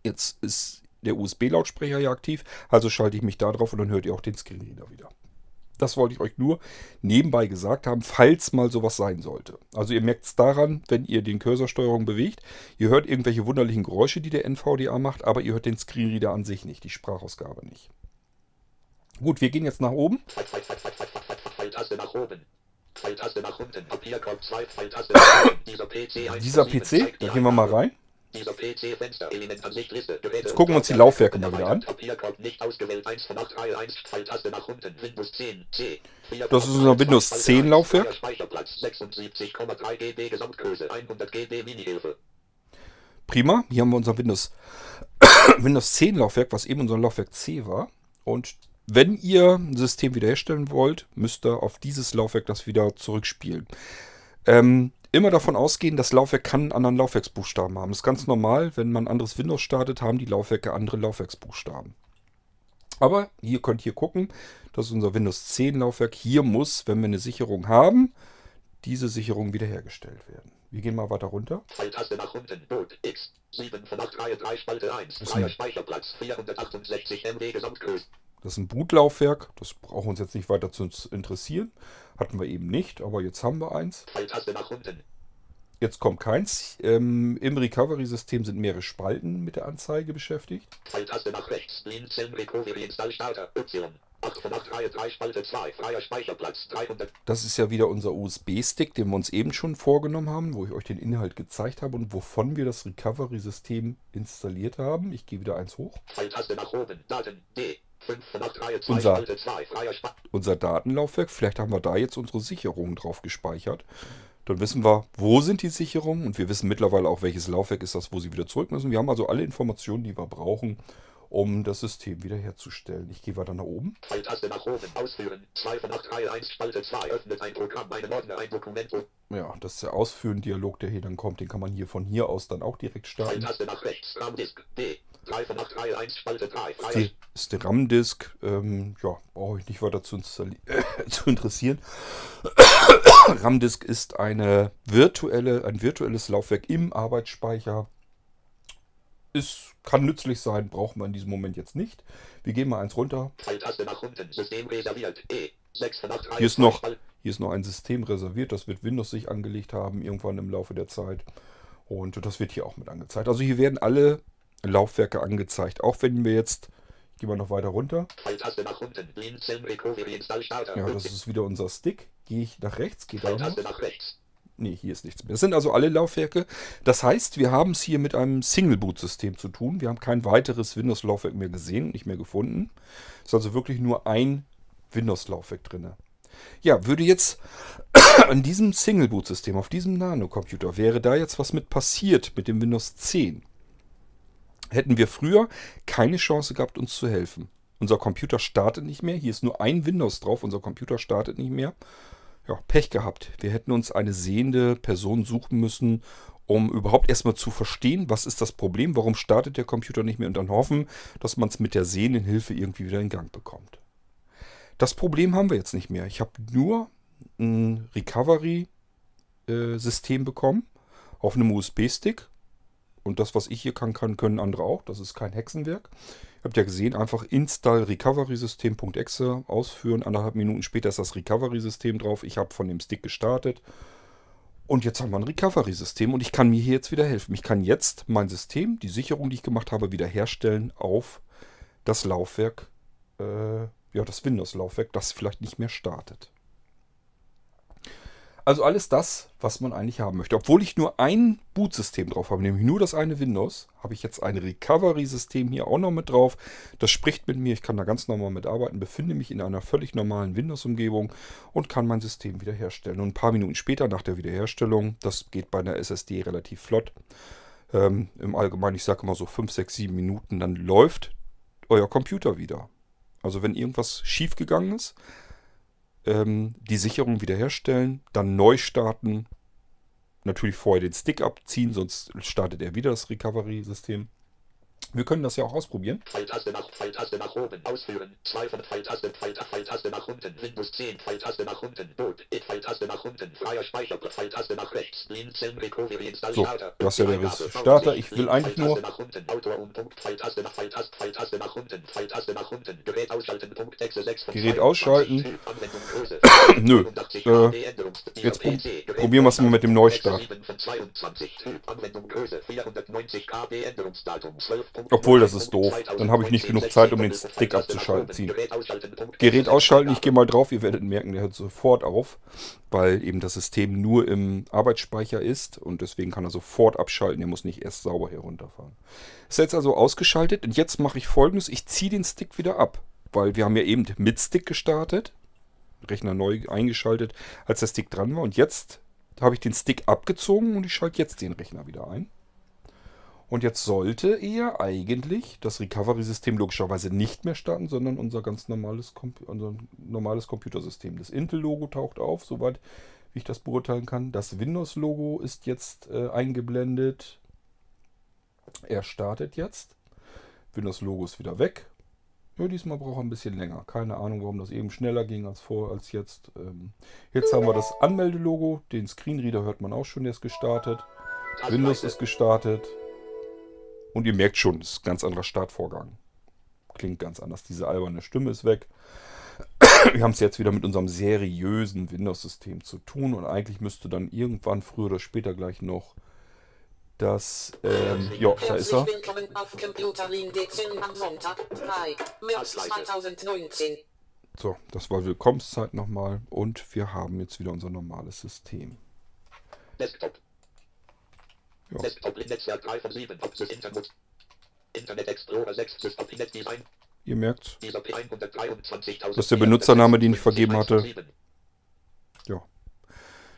jetzt ist der USB-Lautsprecher ja aktiv, also schalte ich mich da drauf und dann hört ihr auch den Screenreader wieder. Das wollte ich euch nur nebenbei gesagt haben, falls mal sowas sein sollte. Also ihr merkt es daran, wenn ihr den Cursorsteuerung bewegt. Ihr hört irgendwelche wunderlichen Geräusche, die der NVDA macht, aber ihr hört den Screenreader an sich nicht, die Sprachausgabe nicht. Gut, wir gehen jetzt nach oben. Pfeiltaste nach oben. Pfeiltaste nach unten. Papierkorb 2. Pfeiltaste nach unten. Dieser PC 1 Dieser von 7 PC, zeigt da gehen wir mal rein. Jetzt gucken wir uns die Laufwerke mal wieder an. Papierkorb nicht ausgewählt 1 von 8 Reihe 1 Pfeiltaste nach unten Windows 10 C Das ist unser Windows 10 Laufwerk. Speicherplatz 76,3 GB Gesamtgröße 100 GB Minihilfe Prima. Hier haben wir unser Windows, Windows 10 Laufwerk, was eben unser Laufwerk C war. Und wenn ihr ein System wiederherstellen wollt, müsst ihr auf dieses Laufwerk das wieder zurückspielen. Ähm, immer davon ausgehen, das Laufwerk kann einen anderen Laufwerksbuchstaben haben. Das ist ganz normal. Wenn man anderes Windows startet, haben die Laufwerke andere Laufwerksbuchstaben. Aber hier könnt ihr gucken, das ist unser Windows 10 Laufwerk. Hier muss, wenn wir eine Sicherung haben, diese Sicherung wiederhergestellt werden. Wir gehen mal weiter runter. Pfeiltaste nach unten Boot X 7 von 8 Reihe 3 Spalte 1 ist Freier Speicherplatz 468 MB Gesamtgröße Das ist ein Bootlaufwerk. Das braucht uns jetzt nicht weiter zu interessieren. Hatten wir eben nicht, aber jetzt haben wir eins. Pfeiltaste nach unten Jetzt kommt keins. Ähm, Im Recovery-System sind mehrere Spalten mit der Anzeige beschäftigt. Pfeiltaste nach rechts Blinzeln Recovery Install Starter Y 8 von 8 Reihe 3 Spalte 2 Freier Speicherplatz 300 Das ist ja wieder unser USB-Stick, den wir uns eben schon vorgenommen haben, wo ich euch den Inhalt gezeigt habe und wovon wir das Recovery-System installiert haben. Ich gehe wieder eins hoch. Pfeiltaste nach oben Daten D 5 von 8 Reihe 2 Unser- Spalte 2 Freier Speicherplatz Unser Datenlaufwerk. Vielleicht haben wir da jetzt unsere Sicherungen drauf gespeichert. Dann wissen wir, wo sind die Sicherungen und wir wissen mittlerweile auch, welches Laufwerk ist das, wo sie wieder zurück müssen. Wir haben also alle Informationen, die wir brauchen, um das System wiederherzustellen. Ich gehe weiter nach oben. Pfeiltaste nach oben ausführen 2 von 8 Reihe 1 Spalte 2 öffnet ein Programm einen Ordner ein Dokument Ja, das ist der Ausführen-Dialog, der hier dann kommt. Den kann man hier von hier aus dann auch direkt starten. Pfeiltaste nach rechts RAM-Disk D 3 von 8 Reihe 1 Spalte 3 Ist Freier die, ist der RAM-Disk. Ähm, ja, brauche ich nicht weiter zu, zu interessieren. RAM-Disk ist eine virtuelle, ein virtuelles Laufwerk im Arbeitsspeicher. Ist, kann nützlich sein, brauchen wir in diesem Moment jetzt nicht. Wir gehen mal eins runter. E 6 von 8 Reihe Hier ist 2 noch, hier ist noch ein System reserviert. Das wird Windows sich angelegt haben, irgendwann im Laufe der Zeit. Und das wird hier auch mit angezeigt. Also hier werden alle Laufwerke angezeigt. Auch wenn wir jetzt, gehen wir noch weiter runter. Ja, das ist wieder unser Stick. Gehe ich nach rechts, gehe da rechts Nee, hier ist nichts mehr. Das sind also alle Laufwerke. Das heißt, wir haben es hier mit einem Single-Boot-System zu tun. Wir haben kein weiteres Windows-Laufwerk mehr gesehen, nicht mehr gefunden. Es ist also wirklich nur ein Windows-Laufwerk drin. Ja, würde jetzt an diesem Single-Boot-System, auf diesem Nano-Computer, wäre da jetzt was mit passiert mit dem Windows 10, hätten wir früher keine Chance gehabt, uns zu helfen. Unser Computer startet nicht mehr. Hier ist nur ein Windows drauf. Unser Computer startet nicht mehr. Ja, Pech gehabt. Wir hätten uns eine sehende Person suchen müssen, um überhaupt erstmal zu verstehen, was ist das Problem, warum startet der Computer nicht mehr und dann hoffen, dass man es mit der sehenden Hilfe irgendwie wieder in Gang bekommt. Das Problem haben wir jetzt nicht mehr. Ich habe nur ein Recovery-System bekommen auf einem USB-Stick. Und das, was ich hier kann, kann, können andere auch. Das ist kein Hexenwerk. Ihr habt ja gesehen, einfach install recovery-system.exe ausführen. Anderthalb Minuten später ist das Recovery-System drauf. Ich habe von dem Stick gestartet. Und jetzt haben wir ein Recovery-System und ich kann mir hier jetzt wieder helfen. Ich kann jetzt mein System, die Sicherung, die ich gemacht habe, wiederherstellen auf das Laufwerk, äh, ja, das Windows-Laufwerk, das vielleicht nicht mehr startet. Also alles das, was man eigentlich haben möchte. Obwohl ich nur ein Bootsystem drauf habe, nämlich nur das eine Windows, habe ich jetzt ein Recovery-System hier auch noch mit drauf. Das spricht mit mir, ich kann da ganz normal mitarbeiten, befinde mich in einer völlig normalen Windows-Umgebung und kann mein System wiederherstellen. Und ein paar Minuten später nach der Wiederherstellung, das geht bei einer SSD relativ flott, ähm, im Allgemeinen, ich sage immer so 5, 6, 7 Minuten, dann läuft euer Computer wieder. Also wenn irgendwas schiefgegangen ist, ähm, die Sicherung wiederherstellen, dann neu starten, natürlich vorher den Stick abziehen, sonst startet er wieder das Recovery-System. Wir können das ja auch ausprobieren. Pfeiltaste nach Pfeiltaste nach oben ausführen. 2 von Pfeiltaste Pfeiltaste Pfeiltaste nach unten. Windows 10 Pfeiltaste nach unten. Boot Pfeiltaste nach unten. Freier Speicherplatz Pfeiltaste nach rechts. Blinzeln Recovery Install So, Starter. das ist ja der Starter. Ich will eigentlich nur- nach unten. Autor und Punkt. Pfeiltaste nach Pfeiltaste Pfeiltaste nach unten. Pfeiltaste nach unten. Gerät ausschalten. Punkt. Exe 6 von Gerät 22. ausschalten. Nö, 89 äh, jetzt pro- PC, Gerät probieren wir es mal mit dem Neustart. 7 von 22. Typ, Anwendung, Größe. 490 KB, Änderungsdatum. 12 Obwohl, das ist doof. Dann habe ich nicht genug Zeit, um den Stick abzuschalten. Gerät ausschalten, ich gehe mal drauf, ihr werdet merken, der hört sofort auf, weil eben das System nur im Arbeitsspeicher ist und deswegen kann er sofort abschalten, er muss nicht erst sauber herunterfahren. Ist jetzt also ausgeschaltet und jetzt mache ich folgendes, ich ziehe den Stick wieder ab, weil wir haben ja eben mit Stick gestartet, Rechner neu eingeschaltet, als der Stick dran war und jetzt habe ich den Stick abgezogen und ich schalte jetzt den Rechner wieder ein. Und jetzt sollte er eigentlich das Recovery-System logischerweise nicht mehr starten, sondern unser ganz normales, unser normales Computersystem. Das Intel-Logo taucht auf, soweit wie ich das beurteilen kann. Das Windows-Logo ist jetzt äh, eingeblendet. Er startet jetzt. Windows-Logo ist wieder weg. Ja, diesmal braucht er ein bisschen länger. Keine Ahnung, warum das eben schneller ging als vor, als jetzt. Ähm, jetzt haben wir das Anmeldelogo. Den Screenreader hört man auch schon, der ist gestartet. Windows ist gestartet. Und ihr merkt schon, es ist ein ganz anderer Startvorgang. Klingt ganz anders. Diese alberne Stimme ist weg. Wir haben es jetzt wieder mit unserem seriösen Windows-System zu tun und eigentlich müsste dann irgendwann früher oder später gleich noch das, ähm, ja, da ist er. Willkommen auf Computerlin Dezember Sonntag, 3. März 2019. So, das war Willkommenszeit nochmal und wir haben jetzt wieder unser normales System. Desktop. Ja. Desktop Netzwerk 3 von 7. Opsis Internet. Internet Explorer 6 System Net Design. Ihr merkt, Dieser P123.000. Das ist der Benutzername, den ich vergeben hatte. ja.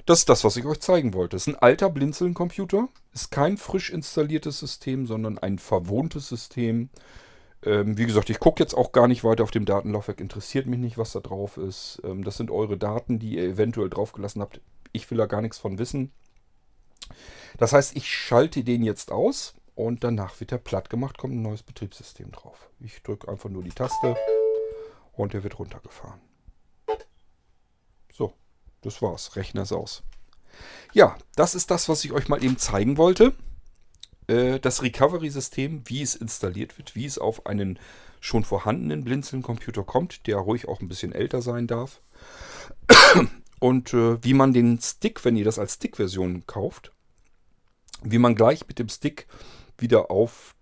Das ist das, was ich euch zeigen wollte. Es ist ein alter Blinzeln-Computer. Ist kein frisch installiertes System, sondern ein verwohntes System. Ähm, wie gesagt, ich gucke jetzt auch gar nicht weiter auf dem Datenlaufwerk. Interessiert mich nicht, was da drauf ist. Ähm, das sind eure Daten, die ihr eventuell draufgelassen habt. Ich will da gar nichts von wissen. Das heißt, ich schalte den jetzt aus und danach wird er platt gemacht, kommt ein neues Betriebssystem drauf. Ich drücke einfach nur die Taste und er wird runtergefahren. So, das war's. Rechner ist aus. Ja, das ist das, was ich euch mal eben zeigen wollte. Äh, Das Recovery-System, wie es installiert wird, wie es auf einen schon vorhandenen Blinzeln-Computer kommt, der ruhig auch ein bisschen älter sein darf. Und äh, wie man den Stick, wenn ihr das als Stick-Version kauft, wie man gleich mit dem Stick wieder auf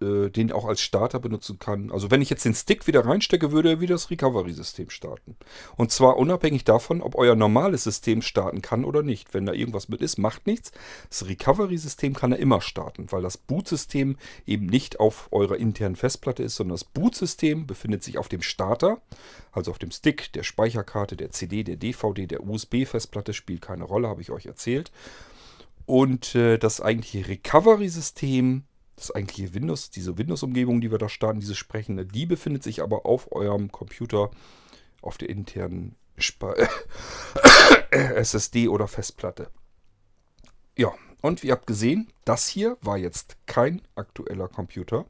äh, den auch als Starter benutzen kann. Also wenn ich jetzt den Stick wieder reinstecke, würde er wieder das Recovery-System starten. Und zwar unabhängig davon, ob euer normales System starten kann oder nicht. Wenn da irgendwas mit ist, macht nichts. Das Recovery-System kann er immer starten, weil das Boot-System eben nicht auf eurer internen Festplatte ist, sondern das Boot-System befindet sich auf dem Starter, also auf dem Stick, der Speicherkarte, der CD, der DVD, der USB-Festplatte, spielt keine Rolle, habe ich euch erzählt. Und äh, das eigentliche Recovery-System, das eigentliche Windows, diese Windows-Umgebung, die wir da starten, diese sprechende, die befindet sich aber auf eurem Computer auf der internen Spe SSD oder Festplatte. Ja, und ihr habt gesehen, das hier war jetzt kein aktueller Computer,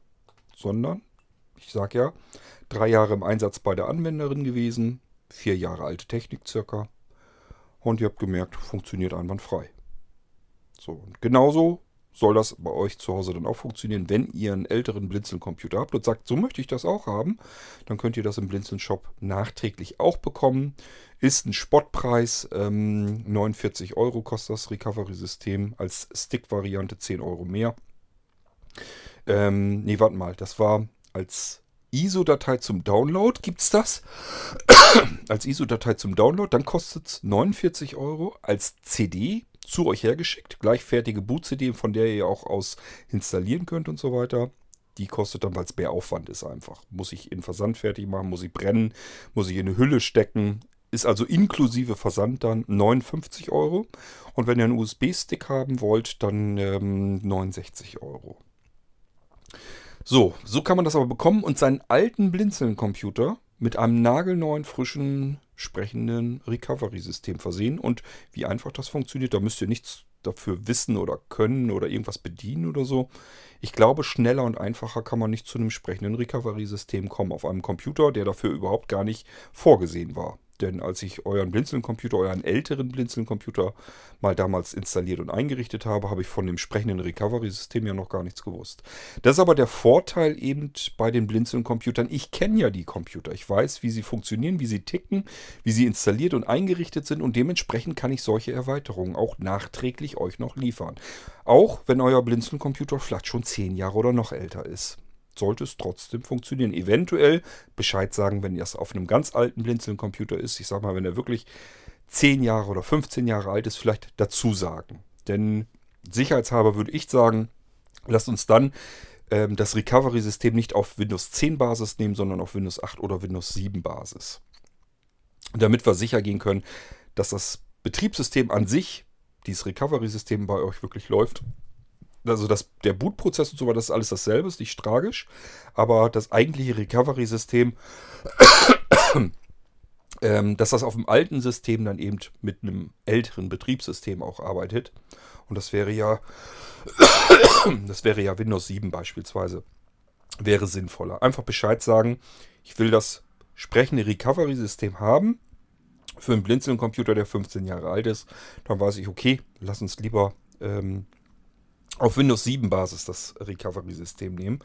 sondern, ich sag ja, drei Jahre im Einsatz bei der Anwenderin gewesen, vier Jahre alte Technik circa. Und ihr habt gemerkt, funktioniert einwandfrei. So, und genauso soll das bei euch zu Hause dann auch funktionieren, wenn ihr einen älteren Blinzeln-Computer habt und sagt, so möchte ich das auch haben, dann könnt ihr das im Blinzeln-Shop nachträglich auch bekommen. Ist ein Spottpreis, ähm, 49 Euro kostet das Recovery-System, als Stick-Variante 10 Euro mehr. Ähm, nee, warte mal, das war als ISO-Datei zum Download, gibt's das? als ISO-Datei zum Download, dann kostet es 49 Euro. Als CD zu euch hergeschickt, gleichfertige Boot-CD, von der ihr auch aus installieren könnt und so weiter. Die kostet dann, weil es mehr Aufwand ist einfach. Muss ich in Versand fertig machen, muss ich brennen, muss ich in eine Hülle stecken. Ist also inklusive Versand dann 59 Euro. Und wenn ihr einen USB-Stick haben wollt, dann ähm, 69 Euro. So, so kann man das aber bekommen und seinen alten Blinzeln-Computer mit einem nagelneuen, frischen, sprechenden Recovery-System versehen. Und wie einfach das funktioniert, da müsst ihr nichts dafür wissen oder können oder irgendwas bedienen oder so. Ich glaube, schneller und einfacher kann man nicht zu einem sprechenden Recovery-System kommen auf einem Computer, der dafür überhaupt gar nicht vorgesehen war. Denn als ich euren Blinzeln-Computer, euren älteren Blinzeln-Computer mal damals installiert und eingerichtet habe, habe ich von dem sprechenden Recovery-System ja noch gar nichts gewusst. Das ist aber der Vorteil eben bei den Blinzeln-Computern. Ich kenne ja die Computer. Ich weiß, wie sie funktionieren, wie sie ticken, wie sie installiert und eingerichtet sind und dementsprechend kann ich solche Erweiterungen auch nachträglich euch noch liefern. Auch wenn euer Blinzeln-Computer vielleicht schon zehn Jahre oder noch älter ist. Sollte es trotzdem funktionieren. Eventuell Bescheid sagen, wenn das auf einem ganz alten Blinzeln-Computer ist. Ich sag mal, wenn er wirklich 10 Jahre oder 15 Jahre alt ist, vielleicht dazu sagen. Denn sicherheitshalber würde ich sagen, lasst uns dann ähm, das Recovery-System nicht auf Windows 10 Basis nehmen, sondern auf Windows 8 oder Windows 7 Basis. Damit wir sicher gehen können, dass das Betriebssystem an sich, dieses Recovery-System bei euch wirklich läuft. Also das, der Bootprozess und so weiter, das ist alles dasselbe, ist nicht tragisch. Aber das eigentliche Recovery-System, ähm, dass das auf dem alten System dann eben mit einem älteren Betriebssystem auch arbeitet. Und das wäre ja, das wäre ja Windows 7 beispielsweise. Wäre sinnvoller. Einfach Bescheid sagen, ich will das sprechende Recovery-System haben für einen Blinzeln-Computer, der 15 Jahre alt ist. Dann weiß ich, okay, lass uns lieber ähm, auf Windows 7 Basis das Recovery-System nehmen.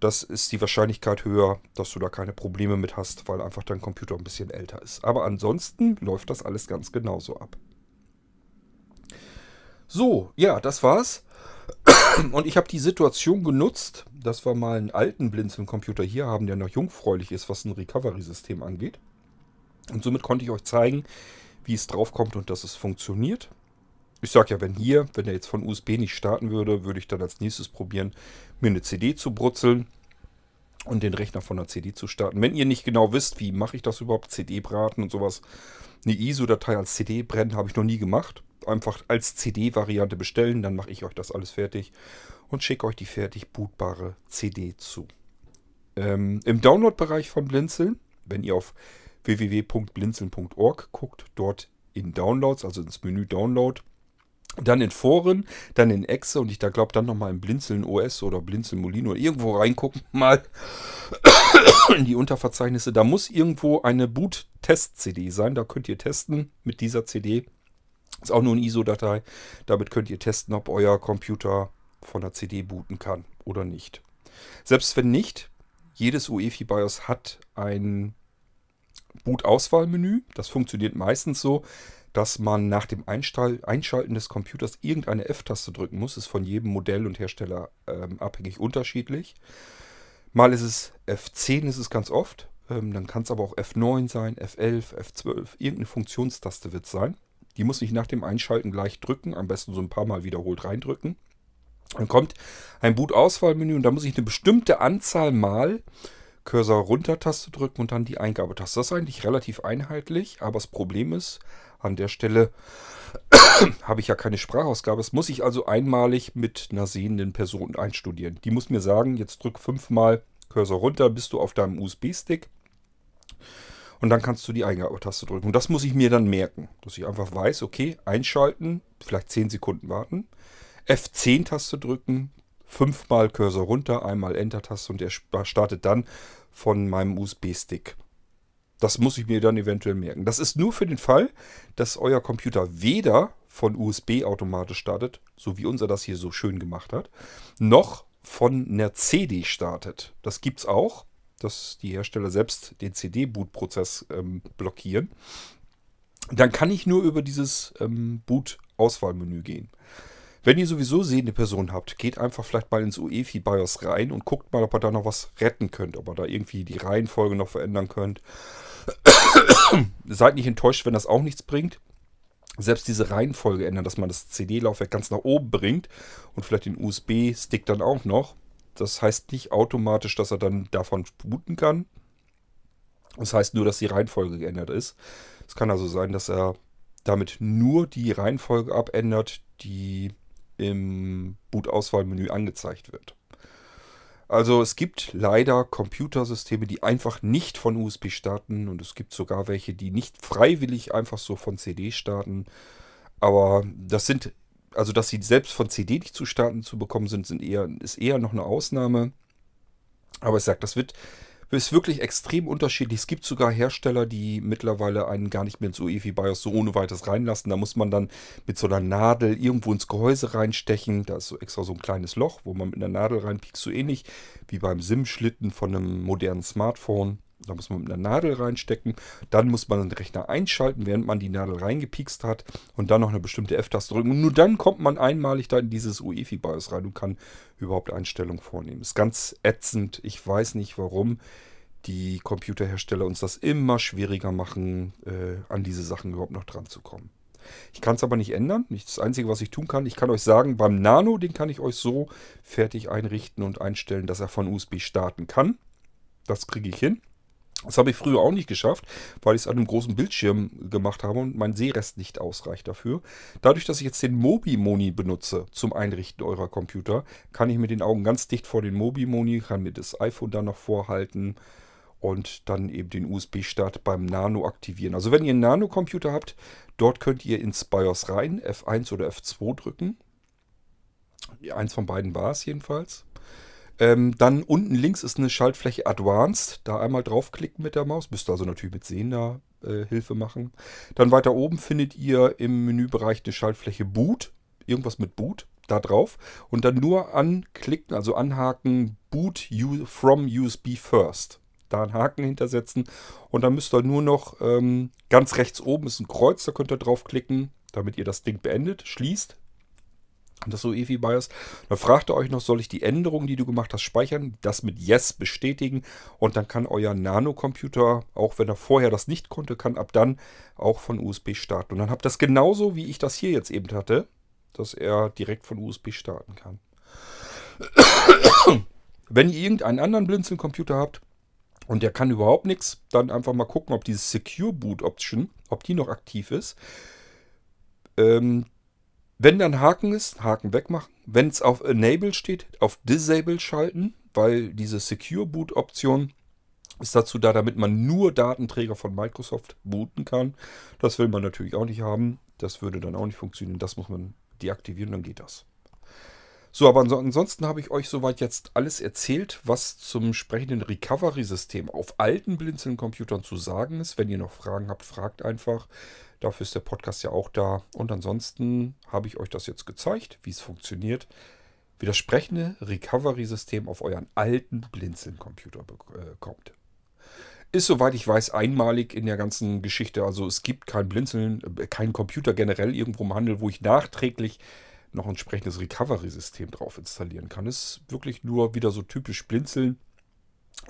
Das ist die Wahrscheinlichkeit höher, dass du da keine Probleme mit hast, weil einfach dein Computer ein bisschen älter ist. Aber ansonsten läuft das alles ganz genauso ab. So, ja, das war's. Und ich habe die Situation genutzt, dass wir mal einen alten Blinzeln-Computer hier haben, der noch jungfräulich ist, was ein Recovery-System angeht. Und somit konnte ich euch zeigen, wie es draufkommt und dass es funktioniert. Ich sage ja, wenn hier, wenn er jetzt von USB nicht starten würde, würde ich dann als nächstes probieren, mir eine CD zu brutzeln und den Rechner von der CD zu starten. Wenn ihr nicht genau wisst, wie mache ich das überhaupt, CD braten und sowas, eine ISO-Datei als CD brennen habe ich noch nie gemacht. Einfach als CD-Variante bestellen, dann mache ich euch das alles fertig und schicke euch die fertig bootbare CD zu. Ähm, Im Download-Bereich von Blinzeln, wenn ihr auf www.blinzeln.org guckt, dort in Downloads, also ins Menü Download, dann in Foren, dann in Exe und ich da glaube dann nochmal in Blinzeln OS oder Blinzeln Molino irgendwo reingucken mal in die Unterverzeichnisse. Da muss irgendwo eine Boot-Test-CD sein. Da könnt ihr testen mit dieser CD. Ist auch nur eine ISO-Datei. Damit könnt ihr testen, ob euer Computer von der CD booten kann oder nicht. Selbst wenn nicht, jedes UEFI BIOS hat ein Boot-Auswahlmenü. Das funktioniert meistens so, dass man nach dem Einschalten des Computers irgendeine F-Taste drücken muss. Ist von jedem Modell und Hersteller ähm, abhängig unterschiedlich. Mal ist es F10, ist es ganz oft. Ähm, dann kann es aber auch F9 sein, F11, F12. Irgendeine Funktionstaste wird es sein. Die muss ich nach dem Einschalten gleich drücken. Am besten so ein paar Mal wiederholt reindrücken. Dann kommt ein Boot-Auswahlmenü und da muss ich eine bestimmte Anzahl Mal Cursor runter-Taste drücken und dann die Eingabetaste. Das ist eigentlich relativ einheitlich, aber das Problem ist, an der Stelle habe ich ja keine Sprachausgabe. Das muss ich also einmalig mit einer sehenden Person einstudieren. Die muss mir sagen, jetzt drück fünfmal Cursor runter, bist du auf deinem USB-Stick. Und dann kannst du die Eingabetaste drücken. Und das muss ich mir dann merken, dass ich einfach weiß, okay, einschalten, vielleicht 10 Sekunden warten, F10-Taste drücken, fünfmal Cursor runter, einmal Enter-Taste und der startet dann von meinem USB-Stick. Das muss ich mir dann eventuell merken. Das ist nur für den Fall, dass euer Computer weder von USB automatisch startet, so wie unser das hier so schön gemacht hat, noch von einer CD startet. Das gibt es auch, dass die Hersteller selbst den CD-Boot-Prozess ähm, blockieren. Dann kann ich nur über dieses ähm, Boot-Auswahlmenü gehen. Wenn ihr sowieso sehende Person habt, geht einfach vielleicht mal ins UEFI BIOS rein und guckt mal, ob ihr da noch was retten könnt, ob ihr da irgendwie die Reihenfolge noch verändern könnt. Seid nicht enttäuscht, wenn das auch nichts bringt. Selbst diese Reihenfolge ändern, dass man das CD-Laufwerk ganz nach oben bringt und vielleicht den USB-Stick dann auch noch. Das heißt nicht automatisch, dass er dann davon booten kann. Das heißt nur, dass die Reihenfolge geändert ist. Es kann also sein, dass er damit nur die Reihenfolge abändert, die im Boot-Auswahlmenü angezeigt wird. Also es gibt leider Computersysteme, die einfach nicht von USB starten und es gibt sogar welche, die nicht freiwillig einfach so von CD starten. Aber das sind, also dass sie selbst von CD nicht zu starten zu bekommen sind, sind eher, ist eher noch eine Ausnahme. Aber ich sage, das wird ist wirklich extrem unterschiedlich. Es gibt sogar Hersteller, die mittlerweile einen gar nicht mehr ins UEFI BIOS so ohne weiteres reinlassen. Da muss man dann mit so einer Nadel irgendwo ins Gehäuse reinstechen. Da ist so extra so ein kleines Loch, wo man mit einer Nadel reinpiekst. So ähnlich wie beim SIM-Schlitten von einem modernen Smartphone. Da muss man mit einer Nadel reinstecken. Dann muss man den Rechner einschalten, während man die Nadel reingepikst hat. Und dann noch eine bestimmte F-Taste drücken. Und nur dann kommt man einmalig da in dieses UEFI-BIOS rein und kann überhaupt Einstellungen vornehmen. Ist ganz ätzend. Ich weiß nicht warum die Computerhersteller uns das immer schwieriger machen, äh, an diese Sachen überhaupt noch dran zu kommen. Ich kann es aber nicht ändern. Das Einzige, was ich tun kann, ich kann euch sagen, beim Nano, den kann ich euch so fertig einrichten und einstellen, dass er von USB starten kann. Das kriege ich hin. Das habe ich früher auch nicht geschafft, weil ich es an einem großen Bildschirm gemacht habe und mein Sehrest nicht ausreicht dafür. Dadurch, dass ich jetzt den Mobi-Moni benutze zum Einrichten eurer Computer, kann ich mit den Augen ganz dicht vor den Mobi-Moni, kann mir das iPhone dann noch vorhalten und dann eben den USB-Start beim Nano aktivieren. Also wenn ihr einen Nano-Computer habt, dort könnt ihr ins BIOS rein, F1 oder F2 drücken. Eins von beiden war es jedenfalls. Ähm, dann unten links ist eine Schaltfläche Advanced. Da einmal draufklicken mit der Maus. Müsst ihr also natürlich mit sehender äh, Hilfe machen. Dann weiter oben findet ihr im Menübereich eine Schaltfläche Boot. Irgendwas mit Boot. Da drauf. Und dann nur anklicken, also anhaken Boot from USB first da einen Haken hintersetzen. Und dann müsst ihr nur noch ähm, ganz rechts oben ist ein Kreuz, da könnt ihr draufklicken, damit ihr das Ding beendet, schließt. Das UEFI BIOS. Dann fragt ihr euch noch, soll ich die Änderungen, die du gemacht hast, speichern? Das mit Yes bestätigen. Und dann kann euer Nano-Computer, auch wenn er vorher das nicht konnte, kann ab dann auch von USB starten. Und dann habt ihr das genauso, wie ich das hier jetzt eben hatte, dass er direkt von USB starten kann. Wenn ihr irgendeinen anderen Blinzeln-Computer habt, und der kann überhaupt nichts, dann einfach mal gucken, ob diese Secure Boot Option, ob die noch aktiv ist. Ähm, wenn dann Haken ist, Haken wegmachen. Wenn es auf Enable steht, auf Disable schalten, weil diese Secure Boot Option ist dazu da, damit man nur Datenträger von Microsoft booten kann. Das will man natürlich auch nicht haben. Das würde dann auch nicht funktionieren. Das muss man deaktivieren, dann geht das. So, aber ansonsten habe ich euch soweit jetzt alles erzählt, was zum sprechenden Recovery-System auf alten Blinzeln-Computern zu sagen ist. Wenn ihr noch Fragen habt, fragt einfach. Dafür ist der Podcast ja auch da. Und ansonsten habe ich euch das jetzt gezeigt, wie es funktioniert, wie das sprechende Recovery-System auf euren alten Blinzeln-Computer. Äh, ist, soweit ich weiß, einmalig in der ganzen Geschichte. Also es gibt kein Blinzeln, äh, keinen Computer generell irgendwo im Handel, wo ich nachträglich noch ein entsprechendes Recovery-System drauf installieren kann. Ist wirklich nur wieder so typisch blinzeln.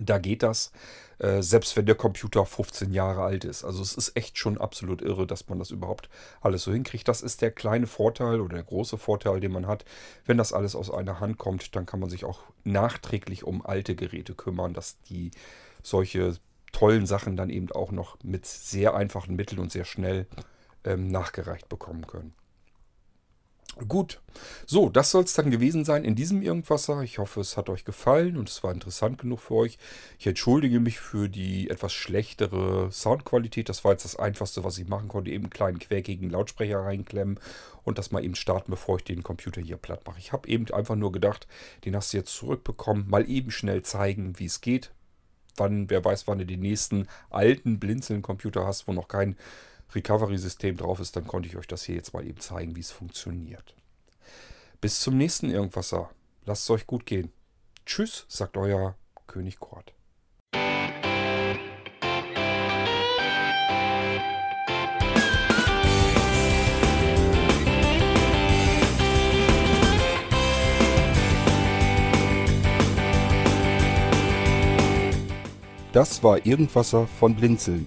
Da geht das, äh, selbst wenn der Computer 15 Jahre alt ist. Also es ist echt schon absolut irre, dass man das überhaupt alles so hinkriegt. Das ist der kleine Vorteil oder der große Vorteil, den man hat. Wenn das alles aus einer Hand kommt, dann kann man sich auch nachträglich um alte Geräte kümmern, dass die solche tollen Sachen dann eben auch noch mit sehr einfachen Mitteln und sehr schnell ähm, nachgereicht bekommen können. Gut, so, das soll es dann gewesen sein in diesem Irgendwasser. Ich hoffe, es hat euch gefallen und es war interessant genug für euch. Ich entschuldige mich für die etwas schlechtere Soundqualität. Das war jetzt das Einfachste, was ich machen konnte. Eben einen kleinen quäkigen Lautsprecher reinklemmen und das mal eben starten, bevor ich den Computer hier platt mache. Ich habe eben einfach nur gedacht, den hast du jetzt zurückbekommen. Mal eben schnell zeigen, wie es geht. Wann, wer weiß, wann du den nächsten alten Blinzeln-Computer hast, wo noch kein Recovery-System drauf ist, dann konnte ich euch das hier jetzt mal eben zeigen, wie es funktioniert. Bis zum nächsten Irgendwasser. Lasst es euch gut gehen. Tschüss, sagt euer König Kort. Das war Irgendwasser von Blinzeln.